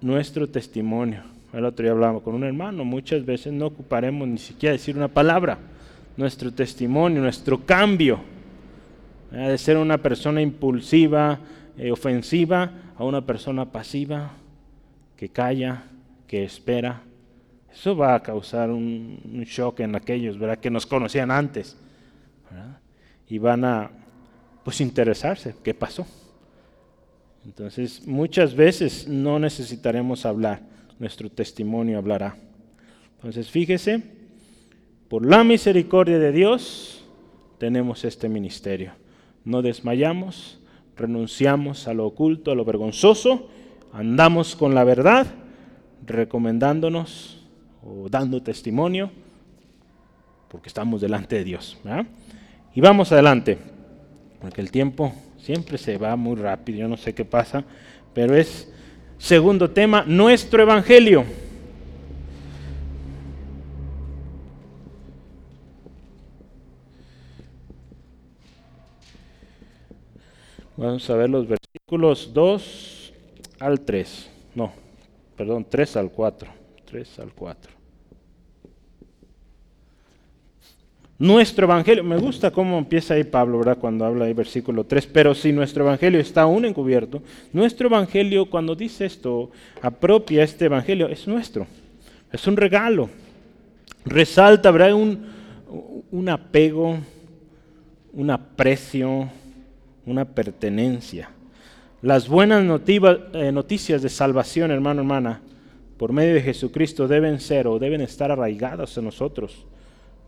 Nuestro testimonio. El otro día hablaba con un hermano, muchas veces no ocuparemos ni siquiera decir una palabra. Nuestro testimonio, nuestro cambio de ser una persona impulsiva, eh, ofensiva, a una persona pasiva, que calla, que espera, eso va a causar un, shock en aquellos ¿verdad? que nos conocían antes. Y van a pues interesarse qué pasó. Entonces, muchas veces no necesitaremos hablar, nuestro testimonio hablará. Entonces, fíjese, por la misericordia de Dios tenemos este ministerio. No desmayamos, renunciamos a lo oculto, a lo vergonzoso, andamos con la verdad, recomendándonos o dando testimonio, porque estamos delante de Dios. Y vamos adelante, porque el tiempo siempre se va muy rápido, yo no sé qué pasa, pero es segundo tema, nuestro Evangelio. Vamos a ver los versículos 2 al 3. No, perdón, 3 al 4. 3 al 4. Nuestro evangelio, me gusta cómo empieza ahí Pablo, ¿verdad? Cuando habla ahí versículo 3, pero si nuestro evangelio está aún encubierto, nuestro evangelio, cuando dice esto, apropia este evangelio, es nuestro, es un regalo. Resalta, ¿verdad? Un, apego, un aprecio, una pertenencia. Las buenas eh, noticias de salvación, hermano, hermana, por medio de Jesucristo deben ser o deben estar arraigadas en nosotros.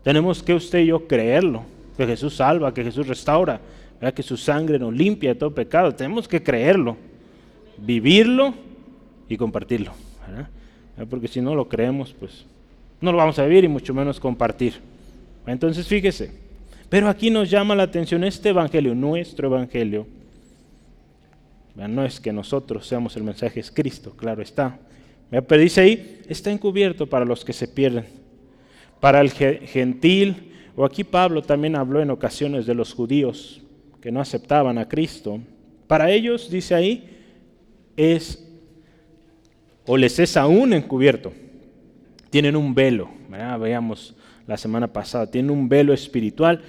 Tenemos que usted y yo creerlo, que Jesús salva, que Jesús restaura, que su sangre nos limpia de todo pecado. Tenemos que creerlo, vivirlo y compartirlo. Porque si no lo creemos, pues no lo vamos a vivir y mucho menos compartir. Entonces fíjese, pero aquí nos llama la atención este evangelio, nuestro evangelio. No es que nosotros seamos el mensaje, es Cristo, claro está. Pero dice ahí, está encubierto para los que se pierden para el gentil, o aquí Pablo también habló en ocasiones de los judíos que no aceptaban a Cristo. Para ellos, dice ahí, es o les es aún encubierto. Tienen un velo, veamos la semana pasada, tienen un velo espiritual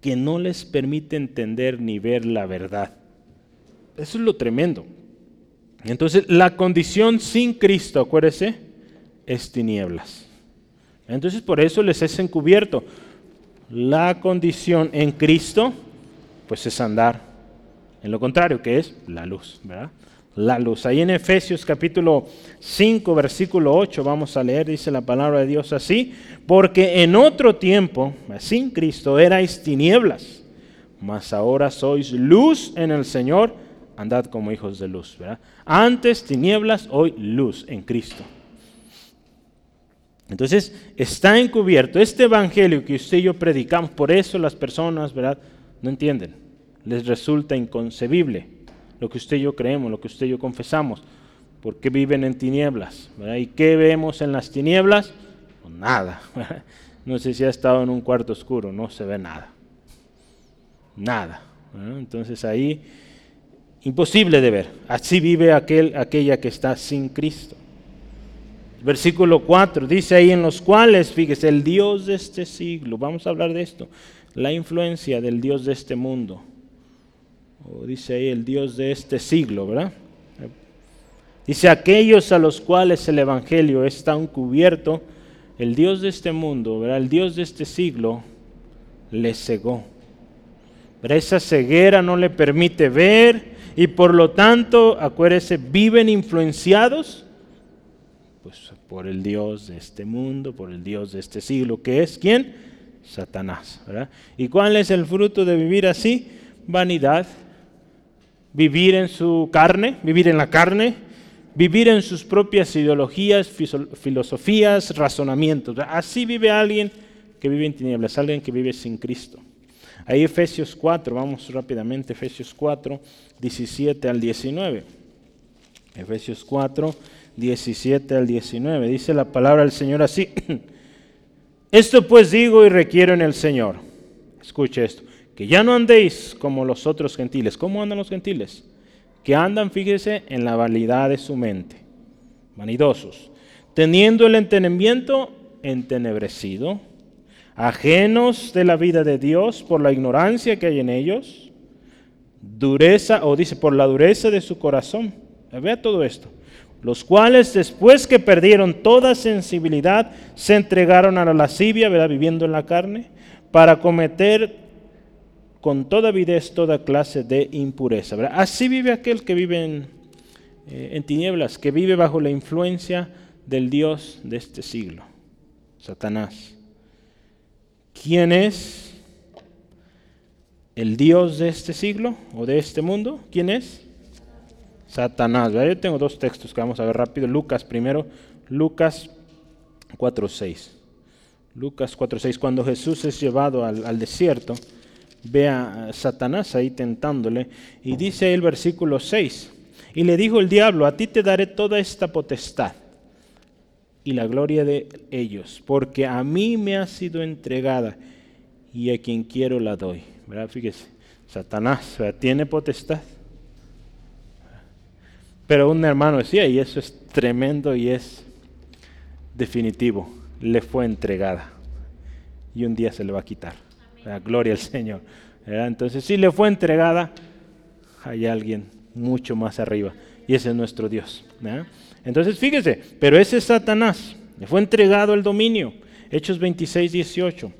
que no les permite entender ni ver la verdad. Eso es lo tremendo. Entonces, la condición sin Cristo, acuérdese, es tinieblas. Entonces por eso les es encubierto. La condición en Cristo, pues es andar en lo contrario, que es la luz, ¿verdad? La luz. Ahí en Efesios capítulo 5, versículo 8, vamos a leer, dice la palabra de Dios así, porque en otro tiempo, sin Cristo, erais tinieblas, mas ahora sois luz en el Señor, andad como hijos de luz, ¿verdad? Antes tinieblas, hoy luz en Cristo. Entonces, está encubierto. Este evangelio que usted y yo predicamos, por eso las personas, ¿verdad? No entienden. Les resulta inconcebible lo que usted y yo creemos, lo que usted y yo confesamos. Porque viven en tinieblas. ¿Y qué vemos en las tinieblas? Pues nada. No sé si ha estado en un cuarto oscuro, no se ve nada. Nada. Entonces ahí, imposible de ver. Así vive aquel, aquella que está sin Cristo. Versículo 4 dice ahí en los cuales, fíjese, el Dios de este siglo, vamos a hablar de esto, la influencia del Dios de este mundo, o dice ahí el Dios de este siglo, ¿verdad? Dice aquellos a los cuales el Evangelio está cubierto, el Dios de este mundo, ¿verdad? El Dios de este siglo le cegó. Pero esa ceguera no le permite ver y por lo tanto, acuérdese, viven influenciados pues por el Dios de este mundo, por el Dios de este siglo, que es quién? Satanás. ¿Y cuál es el fruto de vivir así? Vanidad, vivir en su carne, vivir en la carne, vivir en sus propias ideologías, filosofías, razonamientos. Así vive alguien que vive en tinieblas, alguien que vive sin Cristo. Ahí Efesios 4, vamos rápidamente, Efesios 4, 17 al 19. Efesios 4, 17 al 19. Dice la palabra del Señor así. Esto pues digo y requiero en el Señor. Escuche esto. Que ya no andéis como los otros gentiles. ¿Cómo andan los gentiles? Que andan, fíjese, en la validad de su mente. Vanidosos. Teniendo el entendimiento entenebrecido. Ajenos de la vida de Dios por la ignorancia que hay en ellos. Dureza, o dice, por la dureza de su corazón. Vea todo esto los cuales después que perdieron toda sensibilidad, se entregaron a la lascivia, ¿verdad? viviendo en la carne, para cometer con toda avidez toda clase de impureza. Así vive aquel que vive en, eh, en tinieblas, que vive bajo la influencia del Dios de este siglo, Satanás. ¿Quién es el Dios de este siglo o de este mundo? ¿Quién es? Satanás. Yo tengo dos textos que vamos a ver rápido. Lucas primero, Lucas 4.6. Lucas 4.6, cuando Jesús es llevado al, desierto, ve a Satanás ahí tentándole y dice el versículo 6, y le dijo el diablo, a ti te daré toda esta potestad y la gloria de ellos, porque a mí me ha sido entregada y a quien quiero la doy. ¿Verdad? Fíjese, Satanás tiene potestad pero un hermano decía, y eso es tremendo y es definitivo, le fue entregada. y un día se le va a quitar. Gloria al Señor. Entonces, si le fue entregada, hay alguien mucho más arriba. Y ese es nuestro Dios. Entonces, fíjese, pero ese es Satanás. Le fue entregado el dominio. Hechos 26, 18.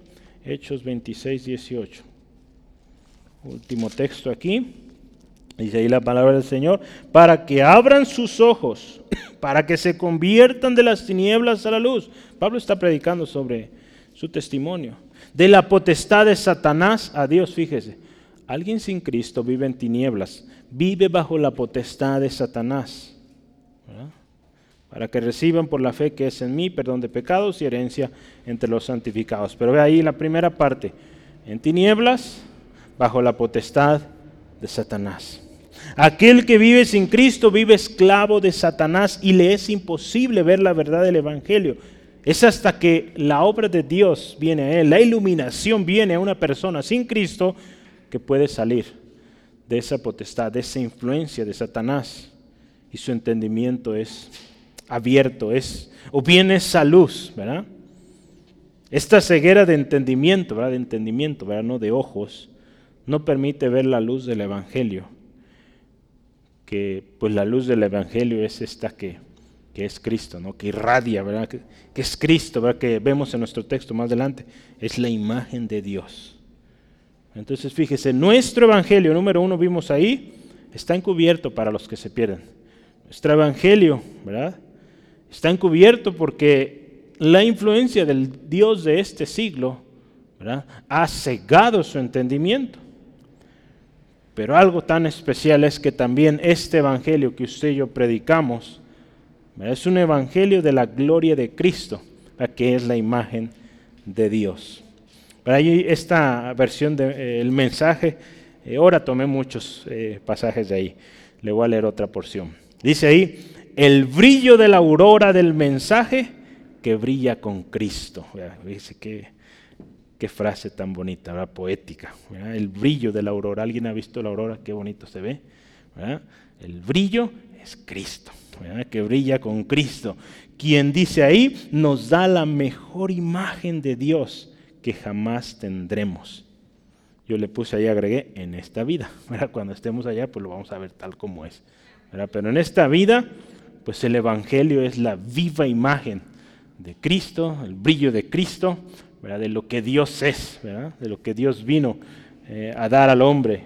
Hechos 26, 18. Último texto aquí. Dice ahí la palabra del Señor. Para que abran sus ojos, para que se conviertan de las tinieblas a la luz. Pablo está predicando sobre su testimonio. De la potestad de Satanás a Dios, fíjese. Alguien sin Cristo vive en tinieblas, vive bajo la potestad de Satanás. Para que reciban por la fe que es en mí perdón de pecados y herencia entre los santificados. Pero ve ahí la primera parte. En tinieblas, bajo la potestad de Satanás. Aquel que vive sin Cristo vive esclavo de Satanás y le es imposible ver la verdad del Evangelio. Es hasta que la obra de Dios viene a él, la iluminación viene a una persona sin Cristo que puede salir de esa potestad, de esa influencia de Satanás. Y su entendimiento es abierto, es, o viene esa luz, ¿verdad? Esta ceguera de entendimiento, ¿verdad? De entendimiento, ¿verdad? No de ojos, no permite ver la luz del Evangelio. Que pues la luz del Evangelio es esta que que es Cristo, ¿no? que irradia, ¿verdad? Que, es Cristo, ¿verdad? que vemos en nuestro texto más adelante, es la imagen de Dios. Entonces fíjese, nuestro evangelio número uno vimos ahí, está encubierto para los que se pierden. Nuestro evangelio, ¿verdad? Está encubierto porque la influencia del Dios de este siglo. Ha cegado su entendimiento. Pero algo tan especial es que también este evangelio que usted y yo predicamos, es un evangelio de la gloria de Cristo, que es la imagen de Dios. Para ahí esta versión del eh, mensaje, eh, ahora tomé muchos eh, pasajes de ahí. Le voy a leer otra porción. Dice ahí, el brillo de la aurora del mensaje que brilla con Cristo. Dice qué, qué frase tan bonita, poética. El brillo de la aurora. ¿Alguien ha visto la aurora? Qué bonito se ve. El brillo es Cristo que brilla con Cristo, quien dice ahí nos da la mejor imagen de Dios que jamás tendremos. Yo le puse ahí, agregué, en esta vida. Cuando estemos allá, pues lo vamos a ver tal como es. Pero en esta vida, pues el Evangelio es la viva imagen de Cristo, el brillo de Cristo, de lo que Dios es, de lo que Dios vino eh, a dar al hombre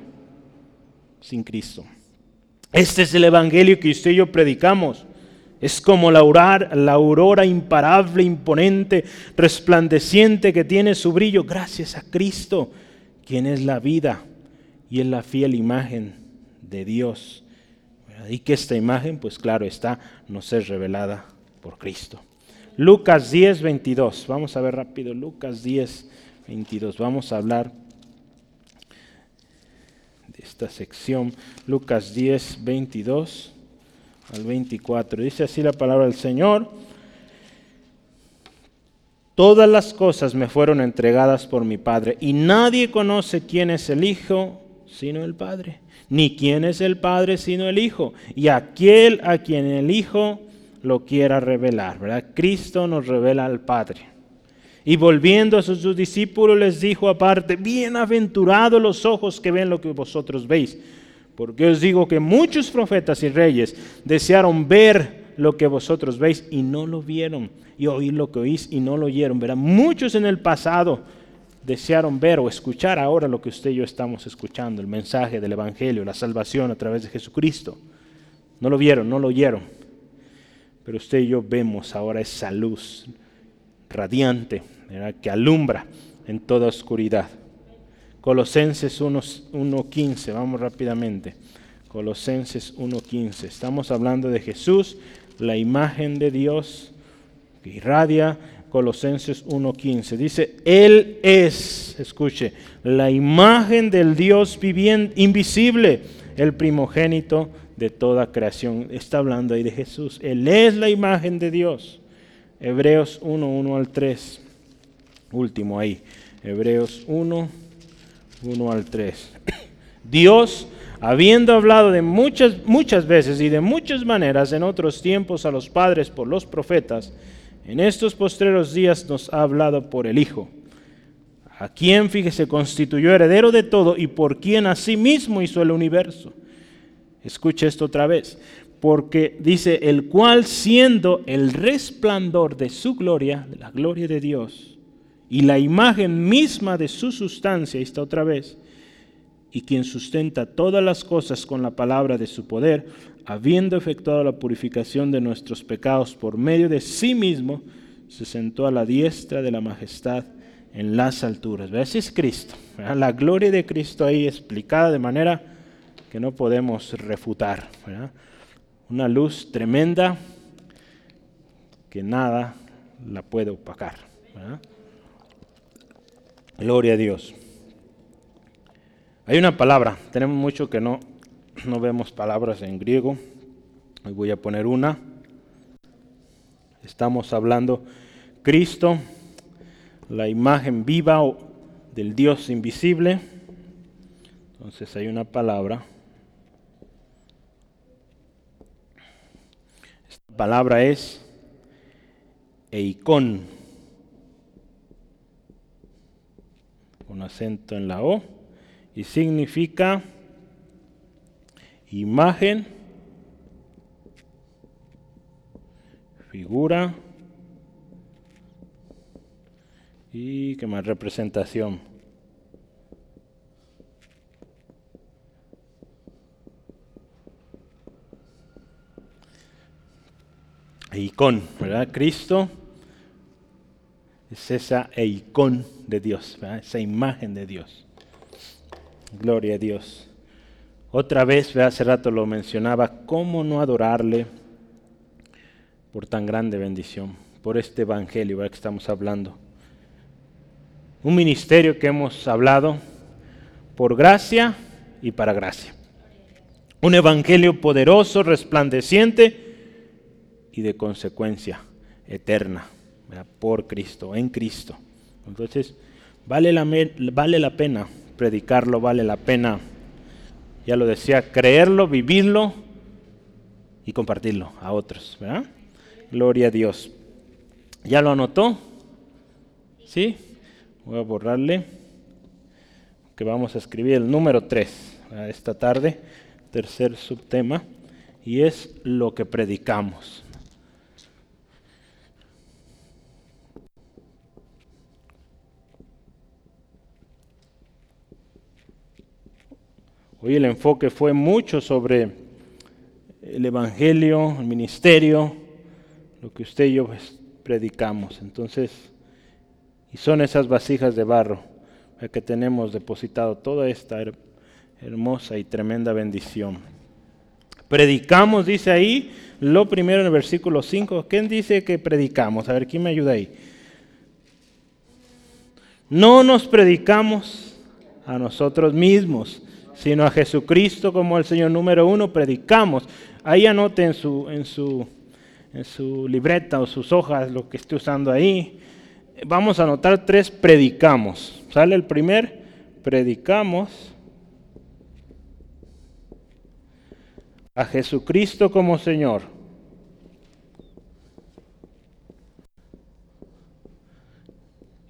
sin Cristo. Este es el Evangelio que usted y yo predicamos. Es como la aurora, la aurora imparable, imponente, resplandeciente que tiene su brillo gracias a Cristo, quien es la vida y es la fiel imagen de Dios. Y que esta imagen, pues claro está, nos es revelada por Cristo. Lucas 10, 22. Vamos a ver rápido, Lucas 10, 22. Vamos a hablar esta sección, Lucas 10, 22 al 24. Dice así la palabra del Señor. Todas las cosas me fueron entregadas por mi Padre y nadie conoce quién es el Hijo sino el Padre, ni quién es el Padre sino el Hijo, y aquel a quien el Hijo lo quiera revelar. ¿verdad? Cristo nos revela al Padre. Y volviendo a sus discípulos les dijo aparte, bienaventurados los ojos que ven lo que vosotros veis, porque os digo que muchos profetas y reyes desearon ver lo que vosotros veis y no lo vieron, y oír lo que oís y no lo oyeron. Verán, muchos en el pasado desearon ver o escuchar ahora lo que usted y yo estamos escuchando, el mensaje del Evangelio, la salvación a través de Jesucristo. No lo vieron, no lo oyeron, pero usted y yo vemos ahora esa luz radiante que alumbra en toda oscuridad. Colosenses 1.15, vamos rápidamente. Colosenses 1.15. Estamos hablando de Jesús, la imagen de Dios que irradia. Colosenses 1.15. Dice, Él es, escuche, la imagen del Dios viviente, invisible, el primogénito de toda creación. Está hablando ahí de Jesús. Él es la imagen de Dios. Hebreos 1, 1 al 3. Último ahí. Hebreos 1, 1 al 3. Dios, habiendo hablado de muchas, muchas veces y de muchas maneras en otros tiempos a los padres por los profetas, en estos postreros días nos ha hablado por el Hijo, a quien, fíjese, constituyó heredero de todo y por quien asimismo hizo el universo. Escuche esto otra vez, porque dice, el cual siendo el resplandor de su gloria, de la gloria de Dios, y la imagen misma de su sustancia, está otra vez, y quien sustenta todas las cosas con la palabra de su poder, habiendo efectuado la purificación de nuestros pecados por medio de sí mismo, se sentó a la diestra de la majestad en las alturas. Ese es Cristo. La gloria de Cristo ahí explicada de manera que no podemos refutar. Una luz tremenda que nada la puede opacar. Gloria a Dios. Hay una palabra, tenemos mucho que no, no vemos palabras en griego. Hoy voy a poner una. Estamos hablando Cristo, la imagen viva del Dios invisible. Entonces hay una palabra. Esta palabra es eikon, con acento en la O, y significa imagen, figura, y qué más representación. Icón, ¿verdad? Cristo es esa icón de Dios, esa imagen de Dios. Gloria a Dios. Otra vez, hace rato lo mencionaba, ¿cómo no adorarle por tan grande bendición, por este evangelio que estamos hablando? Un ministerio que hemos hablado por gracia y para gracia. Un evangelio poderoso, resplandeciente y de consecuencia eterna por Cristo, en Cristo. Entonces, vale la, vale la pena predicarlo, vale la pena ya lo decía, creerlo, vivirlo y compartirlo a otros. ¿verdad? Gloria a Dios. ¿Ya lo anotó? ¿Sí? Voy a borrarle. Que vamos a escribir el número 3 esta tarde, tercer subtema, y es lo que predicamos. Hoy el enfoque fue mucho sobre el Evangelio, el ministerio, lo que usted y yo pues, predicamos. Entonces, y son esas vasijas de barro que tenemos depositado toda esta hermosa y tremenda bendición. Predicamos, dice ahí, lo primero en el versículo 5. ¿Quién dice que predicamos? A ver, ¿quién me ayuda ahí? No nos predicamos a nosotros mismos, sino a Jesucristo como el Señor número uno, predicamos. Ahí anote en su, en su, en su libreta o sus hojas lo que esté usando ahí. Vamos a anotar tres predicamos. ¿Sale el primer? Predicamos a Jesucristo como Señor.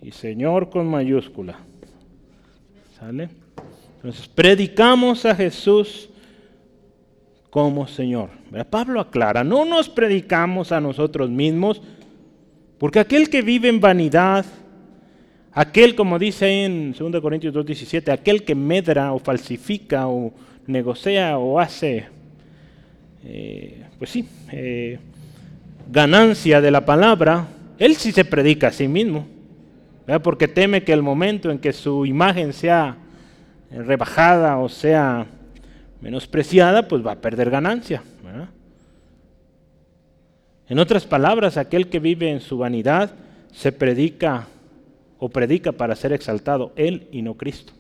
Y Señor con mayúscula. ¿Sale? Entonces, predicamos a Jesús como Señor. Pablo aclara, no nos predicamos a nosotros mismos, porque aquel que vive en vanidad, aquel, como dice en 2 Corintios 2.17, aquel que medra o falsifica o negocia o hace, eh, pues sí, eh, ganancia de la palabra, él sí se predica a sí mismo, porque teme que el momento en que su imagen sea rebajada o sea menospreciada, pues va a perder ganancia. En otras palabras, aquel que vive en su vanidad se predica o predica para ser exaltado, él y no Cristo.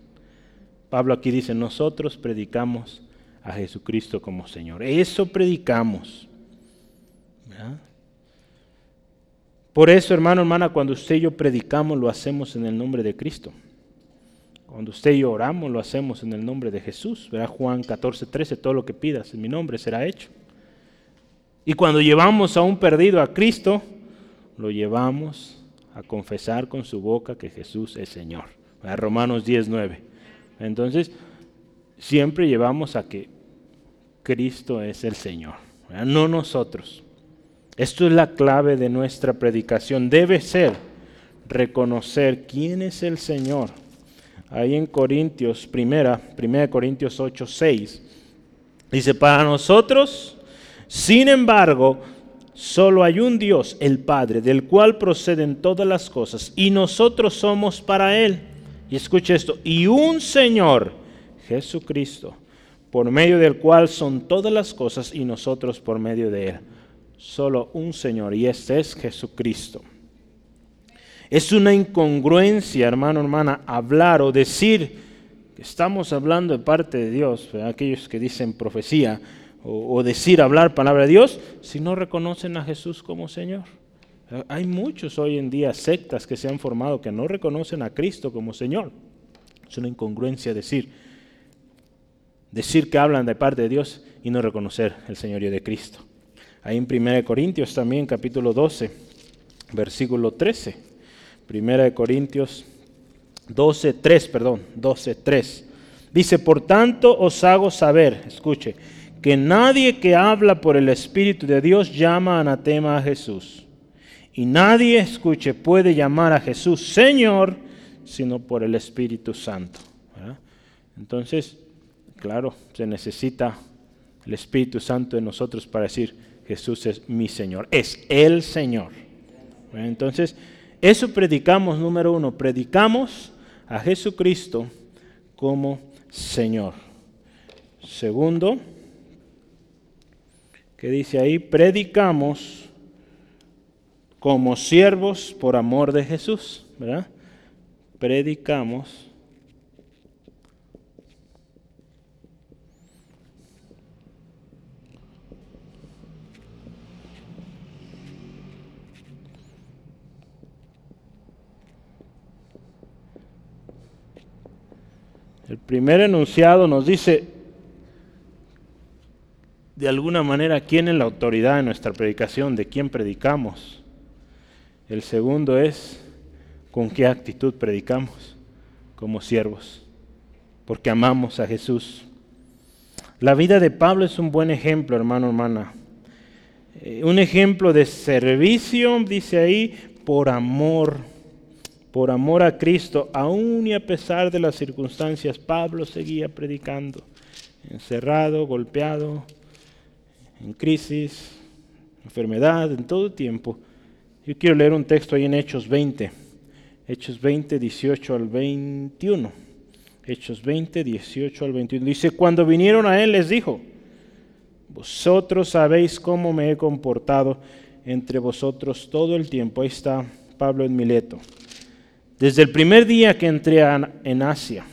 Pablo aquí dice, nosotros predicamos a Jesucristo como Señor. Eso predicamos. Por eso, hermano, hermana, cuando usted y yo predicamos, lo hacemos en el nombre de Cristo. Cuando usted y yo oramos, lo hacemos en el nombre de Jesús. Verá Juan 14, 13, todo lo que pidas en mi nombre será hecho. Y cuando llevamos a un perdido a Cristo, lo llevamos a confesar con su boca que Jesús es Señor. a Romanos 19. Entonces, siempre llevamos a que Cristo es el Señor, no nosotros. Esto es la clave de nuestra predicación. Debe ser reconocer quién es el Señor. Ahí en Corintios, primera, primera Corintios 8, 6, dice, para nosotros, sin embargo, solo hay un Dios, el Padre, del cual proceden todas las cosas, y nosotros somos para Él. Y escuche esto, y un Señor, Jesucristo, por medio del cual son todas las cosas, y nosotros por medio de Él. Solo un Señor, y este es Jesucristo. Es una incongruencia, hermano, hermana, hablar o decir que estamos hablando de parte de Dios, aquellos que dicen profecía, o, decir, hablar palabra de Dios, si no reconocen a Jesús como Señor. Hay muchos hoy en día sectas que se han formado que no reconocen a Cristo como Señor. Es una incongruencia decir, decir que hablan de parte de Dios y no reconocer el Señorío de Cristo. Ahí en 1 Corintios también, capítulo 12, versículo 13. Primera de Corintios 12, 3, perdón, 12, 3. Dice, por tanto os hago saber, escuche, que nadie que habla por el Espíritu de Dios llama anatema a Jesús. Y nadie, escuche, puede llamar a Jesús Señor, sino por el Espíritu Santo. Entonces, claro, se necesita el Espíritu Santo en nosotros para decir, Jesús es mi Señor, es el Señor. Entonces, eso predicamos, número uno, predicamos a Jesucristo como Señor. Segundo, que dice ahí, predicamos como siervos por amor de Jesús, ¿verdad? Predicamos El primer enunciado nos dice, de alguna manera, quién es la autoridad en nuestra predicación, de quién predicamos. El segundo es, con qué actitud predicamos como siervos, porque amamos a Jesús. La vida de Pablo es un buen ejemplo, hermano, hermana. Eh, un ejemplo de servicio, dice ahí, por amor por amor a Cristo, aún y a pesar de las circunstancias, Pablo seguía predicando, encerrado, golpeado, en crisis, enfermedad, en todo tiempo. Yo quiero leer un texto ahí en Hechos 20, Hechos 20, 18 al 21. Hechos 20, 18 al 21. Dice, cuando vinieron a él les dijo, vosotros sabéis cómo me he comportado entre vosotros todo el tiempo. Ahí está Pablo en Mileto. Desde el primer día que entré en Asia,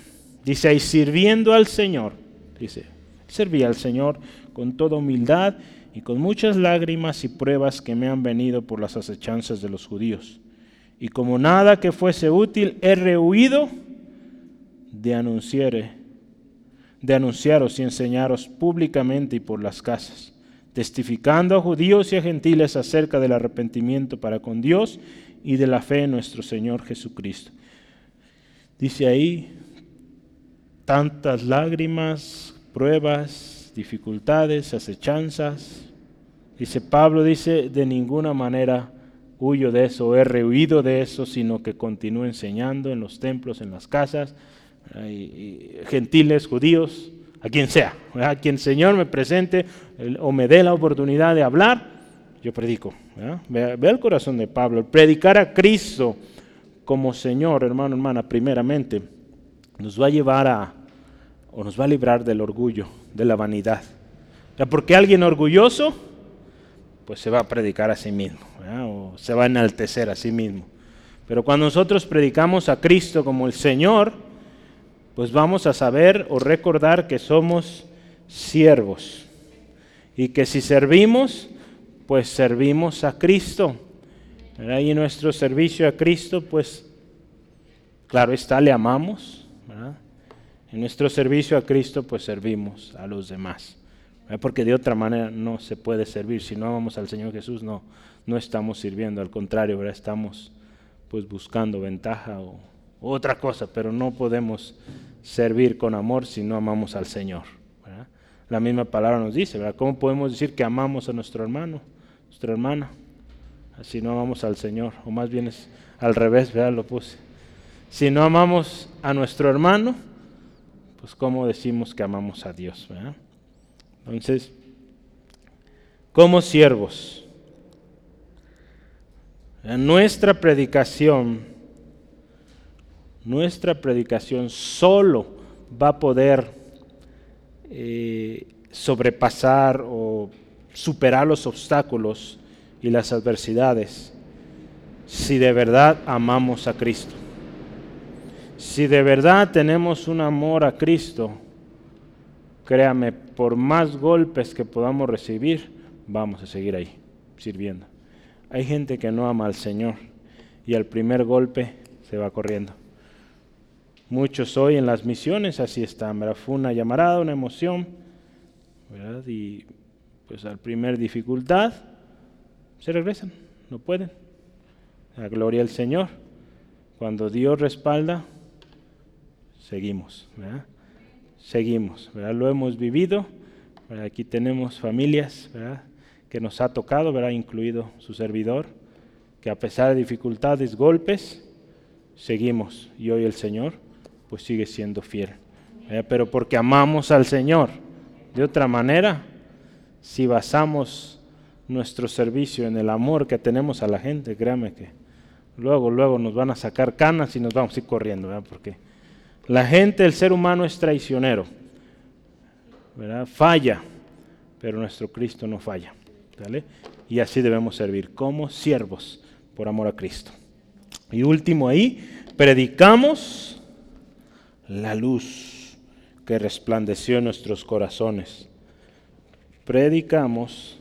dice ahí, sirviendo al Señor, dice, serví al Señor con toda humildad y con muchas lágrimas y pruebas que me han venido por las acechanzas de los judíos. Y como nada que fuese útil, he rehuido de anunciar, de anunciaros y enseñaros públicamente y por las casas, testificando a judíos y a gentiles acerca del arrepentimiento para con Dios y de la fe en nuestro Señor Jesucristo. Dice ahí, tantas lágrimas, pruebas, dificultades, acechanzas. Dice Pablo, dice, de ninguna manera huyo de eso, he rehuido de eso, sino que continúo enseñando en los templos, en las casas, gentiles, judíos, a quien sea, a quien el Señor me presente o me dé la oportunidad de hablar, yo predico. Ve, el corazón de Pablo. Predicar a Cristo como Señor, hermano, hermana, primeramente, nos va a llevar a, o nos va a librar del orgullo, de la vanidad. porque alguien orgulloso, pues se va a predicar a sí mismo, o se va a enaltecer a sí mismo. Pero cuando nosotros predicamos a Cristo como el Señor, pues vamos a saber o recordar que somos siervos y que si servimos, pues servimos a Cristo. Y en nuestro servicio a Cristo, pues, claro está, le amamos. En nuestro servicio a Cristo, pues servimos a los demás. Porque de otra manera no se puede servir. Si no amamos al Señor Jesús, no, no estamos sirviendo. Al contrario, estamos pues buscando ventaja o otra cosa, pero no podemos servir con amor si no amamos al Señor. La misma palabra nos dice, ¿verdad? ¿Cómo podemos decir que amamos a nuestro hermano, nuestra hermana? Si no amamos al Señor, o más bien es al revés, ¿verdad? Lo puse. Si no amamos a nuestro hermano, pues ¿cómo decimos que amamos a Dios? ¿verdad? Entonces, como siervos, nuestra predicación, nuestra predicación solo va a poder eh, sobrepasar o superar los obstáculos y las adversidades si de verdad amamos a Cristo. Si de verdad tenemos un amor a Cristo, créame, por más golpes que podamos recibir, vamos a seguir ahí, sirviendo. Hay gente que no ama al Señor y al primer golpe se va corriendo. Muchos hoy en las misiones así están, ¿verdad? Fue una llamarada, una emoción. Y pues al primer dificultad se regresan, no pueden. La gloria al Señor. Cuando Dios respalda, seguimos. Seguimos. Lo hemos vivido. Aquí tenemos familias. Que nos ha tocado. Incluido su servidor, que a pesar de dificultades, golpes, seguimos. Y hoy el Señor pues sigue siendo fiel. Pero porque amamos al Señor. De otra manera, si basamos nuestro servicio en el amor que tenemos a la gente, créame que luego, luego nos van a sacar canas y nos vamos a ir corriendo, ¿verdad? Porque la gente, el ser humano es traicionero, ¿verdad? Falla, pero nuestro Cristo no falla, ¿vale? Y así debemos servir como siervos por amor a Cristo. Y último ahí, predicamos la luz que resplandeció en nuestros corazones. Predicamos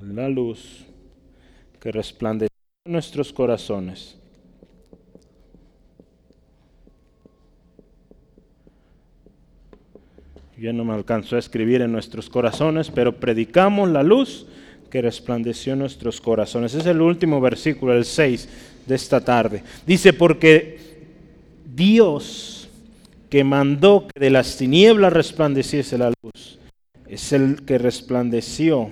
la luz que resplandeció en nuestros corazones. Ya no me alcanzó a escribir en nuestros corazones, pero predicamos la luz que resplandeció en nuestros corazones. Es el último versículo, el 6 de esta tarde. Dice, porque Dios que mandó que de las tinieblas resplandeciese la luz, es el que resplandeció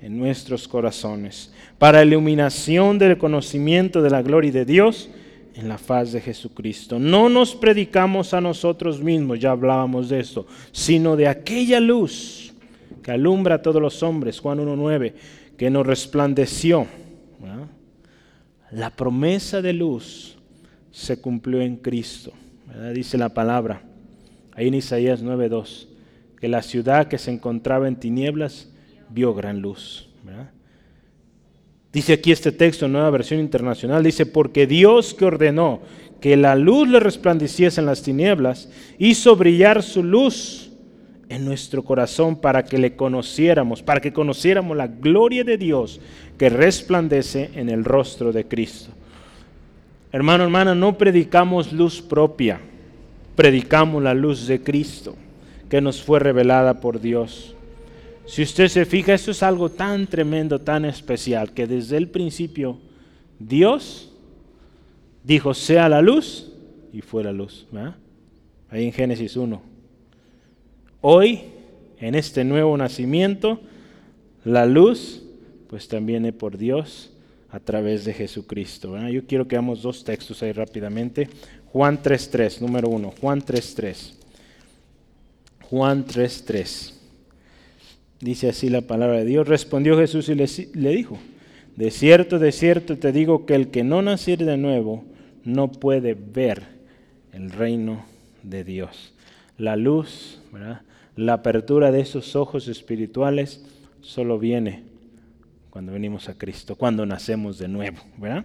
en nuestros corazones, para iluminación del conocimiento de la gloria de Dios en la faz de Jesucristo. No nos predicamos a nosotros mismos, ya hablábamos de esto, sino de aquella luz que alumbra a todos los hombres, Juan 1.9, que nos resplandeció. La promesa de luz se cumplió en Cristo, dice la palabra, ahí en Isaías 9.2, que la ciudad que se encontraba en tinieblas vio gran luz. Dice aquí este texto, nueva versión internacional, dice, porque Dios que ordenó que la luz le resplandeciese en las tinieblas, hizo brillar su luz en nuestro corazón para que le conociéramos, para que conociéramos la gloria de Dios que resplandece en el rostro de Cristo. Hermano, hermana, no predicamos luz propia, predicamos la luz de Cristo que nos fue revelada por Dios. Si usted se fija, esto es algo tan tremendo, tan especial, que desde el principio Dios dijo, sea la luz, y fue la luz. Ahí en Génesis 1. Hoy, en este nuevo nacimiento, la luz pues también viene por Dios a través de Jesucristo. Yo quiero que veamos dos textos ahí rápidamente. Juan 3.3, número uno. Juan 3.3. Juan 3.3. Dice así la palabra de Dios. Respondió Jesús y le, le dijo, de cierto, de cierto te digo que el que no naciere de nuevo no puede ver el reino de Dios. La luz. La apertura de esos ojos espirituales solo viene cuando venimos a Cristo, cuando nacemos de nuevo, ¿verdad?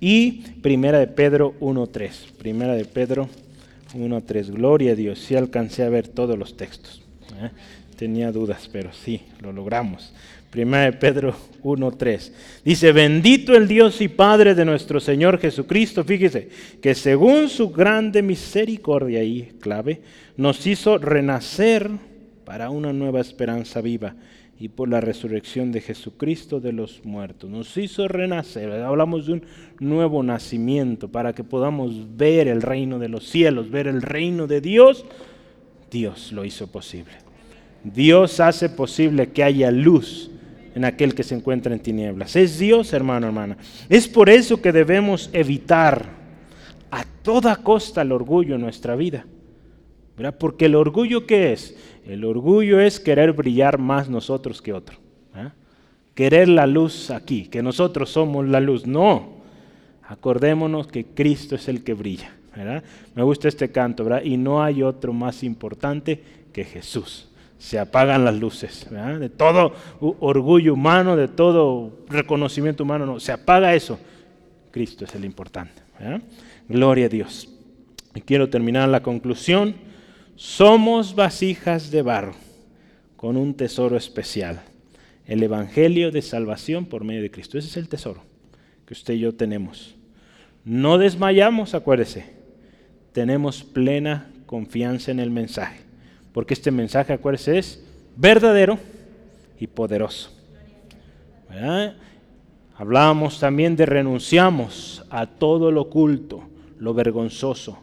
Y Primera de Pedro 1.3, Primera de Pedro 1.3, gloria a Dios, sí alcancé a ver todos los textos. ¿eh? Tenía dudas, pero sí, lo logramos. Primera de Pedro 1.3. Dice, bendito el Dios y Padre de nuestro Señor Jesucristo. Fíjese, que según su grande misericordia y clave, nos hizo renacer para una nueva esperanza viva y por la resurrección de Jesucristo de los muertos. Nos hizo renacer, hablamos de un nuevo nacimiento para que podamos ver el reino de los cielos, ver el reino de Dios. Dios lo hizo posible. Dios hace posible que haya luz en aquel que se encuentra en tinieblas. Es Dios, hermano, hermana. Es por eso que debemos evitar a toda costa el orgullo en nuestra vida. Porque el orgullo qué es? El orgullo es querer brillar más nosotros que otro. ¿ah? Querer la luz aquí, que nosotros somos la luz. No. Acordémonos que Cristo es el que brilla. Me gusta este canto, ¿verdad? Y no hay otro más importante que Jesús. Se apagan las luces, De todo orgullo humano, de todo reconocimiento humano, no, se apaga eso. Cristo es el importante. Gloria a Dios. Y quiero terminar la conclusión somos vasijas de barro con un tesoro especial, el Evangelio de salvación por medio de Cristo. Ese es el tesoro que usted y yo tenemos. No desmayamos, acuérdese, tenemos plena confianza en el mensaje, porque este mensaje, acuérdese, es verdadero y poderoso. Hablábamos también de renunciamos a todo lo oculto, lo vergonzoso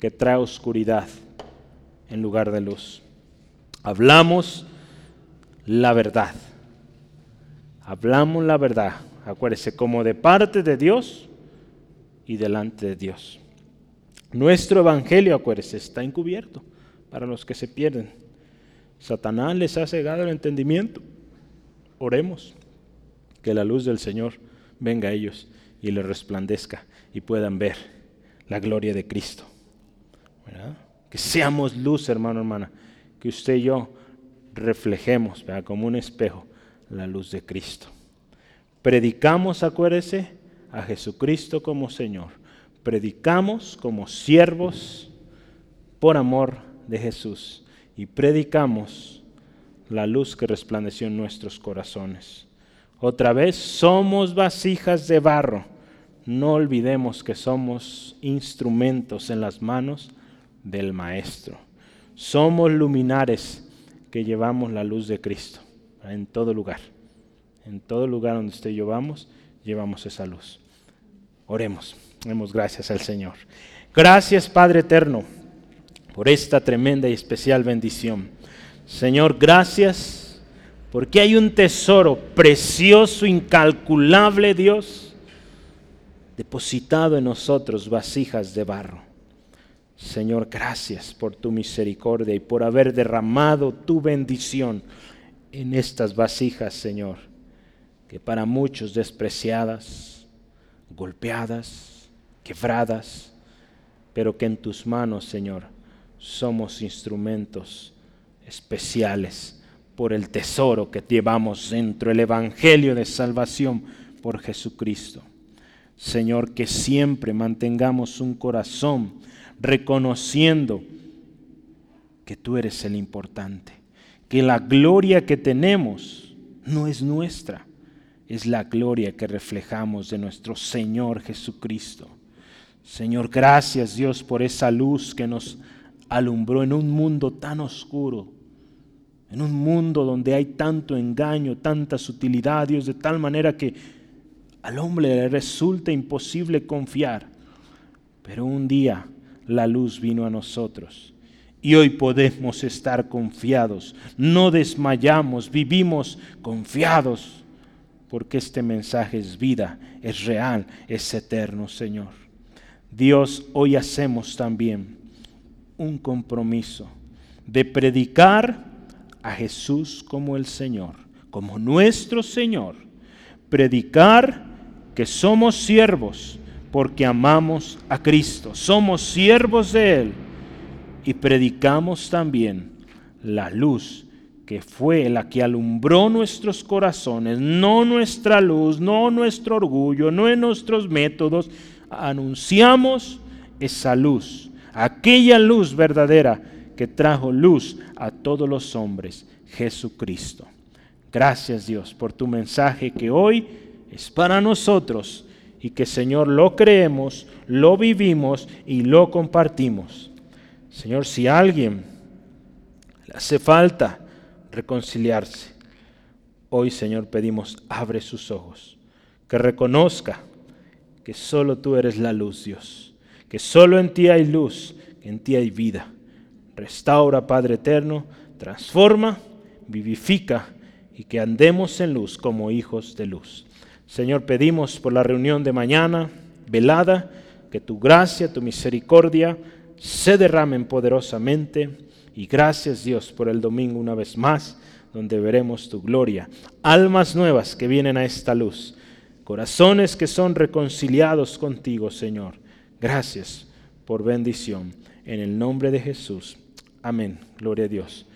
que trae oscuridad en lugar de luz. Hablamos la verdad. Hablamos la verdad. Acuérdese, como de parte de Dios y delante de Dios. Nuestro evangelio, acuérdese, está encubierto para los que se pierden. Satanás les ha cegado el entendimiento. Oremos que la luz del Señor venga a ellos y les resplandezca y puedan ver la gloria de Cristo. Que seamos luz, hermano, hermana, que usted y yo reflejemos como un espejo la luz de Cristo. Predicamos, acuérdese, a Jesucristo como Señor. Predicamos como siervos por amor de Jesús y predicamos la luz que resplandeció en nuestros corazones. Otra vez, somos vasijas de barro. No olvidemos que somos instrumentos en las manos del Maestro. Somos luminares que llevamos la luz de Cristo en todo lugar. En todo lugar donde usted llevamos, llevamos esa luz. Oremos. Demos gracias al Señor. Gracias Padre Eterno por esta tremenda y especial bendición. Señor, gracias porque hay un tesoro precioso, incalculable, Dios, depositado en nosotros, vasijas de barro. Señor, gracias por tu misericordia y por haber derramado tu bendición en estas vasijas, Señor, que para muchos despreciadas, golpeadas, quebradas, pero que en tus manos, Señor, somos instrumentos especiales por el tesoro que llevamos dentro, el Evangelio de salvación por Jesucristo. Señor, que siempre mantengamos un corazón reconociendo que tú eres el importante, que la gloria que tenemos no es nuestra, es la gloria que reflejamos de nuestro Señor Jesucristo. Señor, gracias Dios por esa luz que nos alumbró en un mundo tan oscuro, en un mundo donde hay tanto engaño, tanta sutilidad, Dios, de tal manera que al hombre le resulta imposible confiar. Pero un día la luz vino a nosotros. Y hoy podemos estar confiados, no desmayamos, vivimos confiados, porque este mensaje es vida, es real, es eterno, Señor. Dios, hoy hacemos también un compromiso de predicar a Jesús como el Señor, como nuestro Señor. Predicar que somos siervos, porque amamos a Cristo, somos siervos de Él y predicamos también la luz que fue la que alumbró nuestros corazones, no nuestra luz, no nuestro orgullo, no en nuestros métodos, anunciamos esa luz, aquella luz verdadera que trajo luz a todos los hombres, Jesucristo. Gracias Dios por tu mensaje que hoy es para nosotros y que Señor lo creemos, lo vivimos y lo compartimos. Señor, si a alguien le hace falta reconciliarse, Hoy, Señor, pedimos, abre sus ojos, que reconozca que solo tú eres la luz, Dios, que solo en ti hay luz, que en ti hay vida. Restaura, Padre eterno, transforma, vivifica y que andemos en luz como hijos de luz. Señor, pedimos por la reunión de mañana, velada, que tu gracia, tu misericordia se derramen poderosamente. Y gracias Dios por el domingo una vez más, donde veremos tu gloria. Almas nuevas que vienen a esta luz. Corazones que son reconciliados contigo, Señor. Gracias por bendición. En el nombre de Jesús. Amén. Gloria a Dios.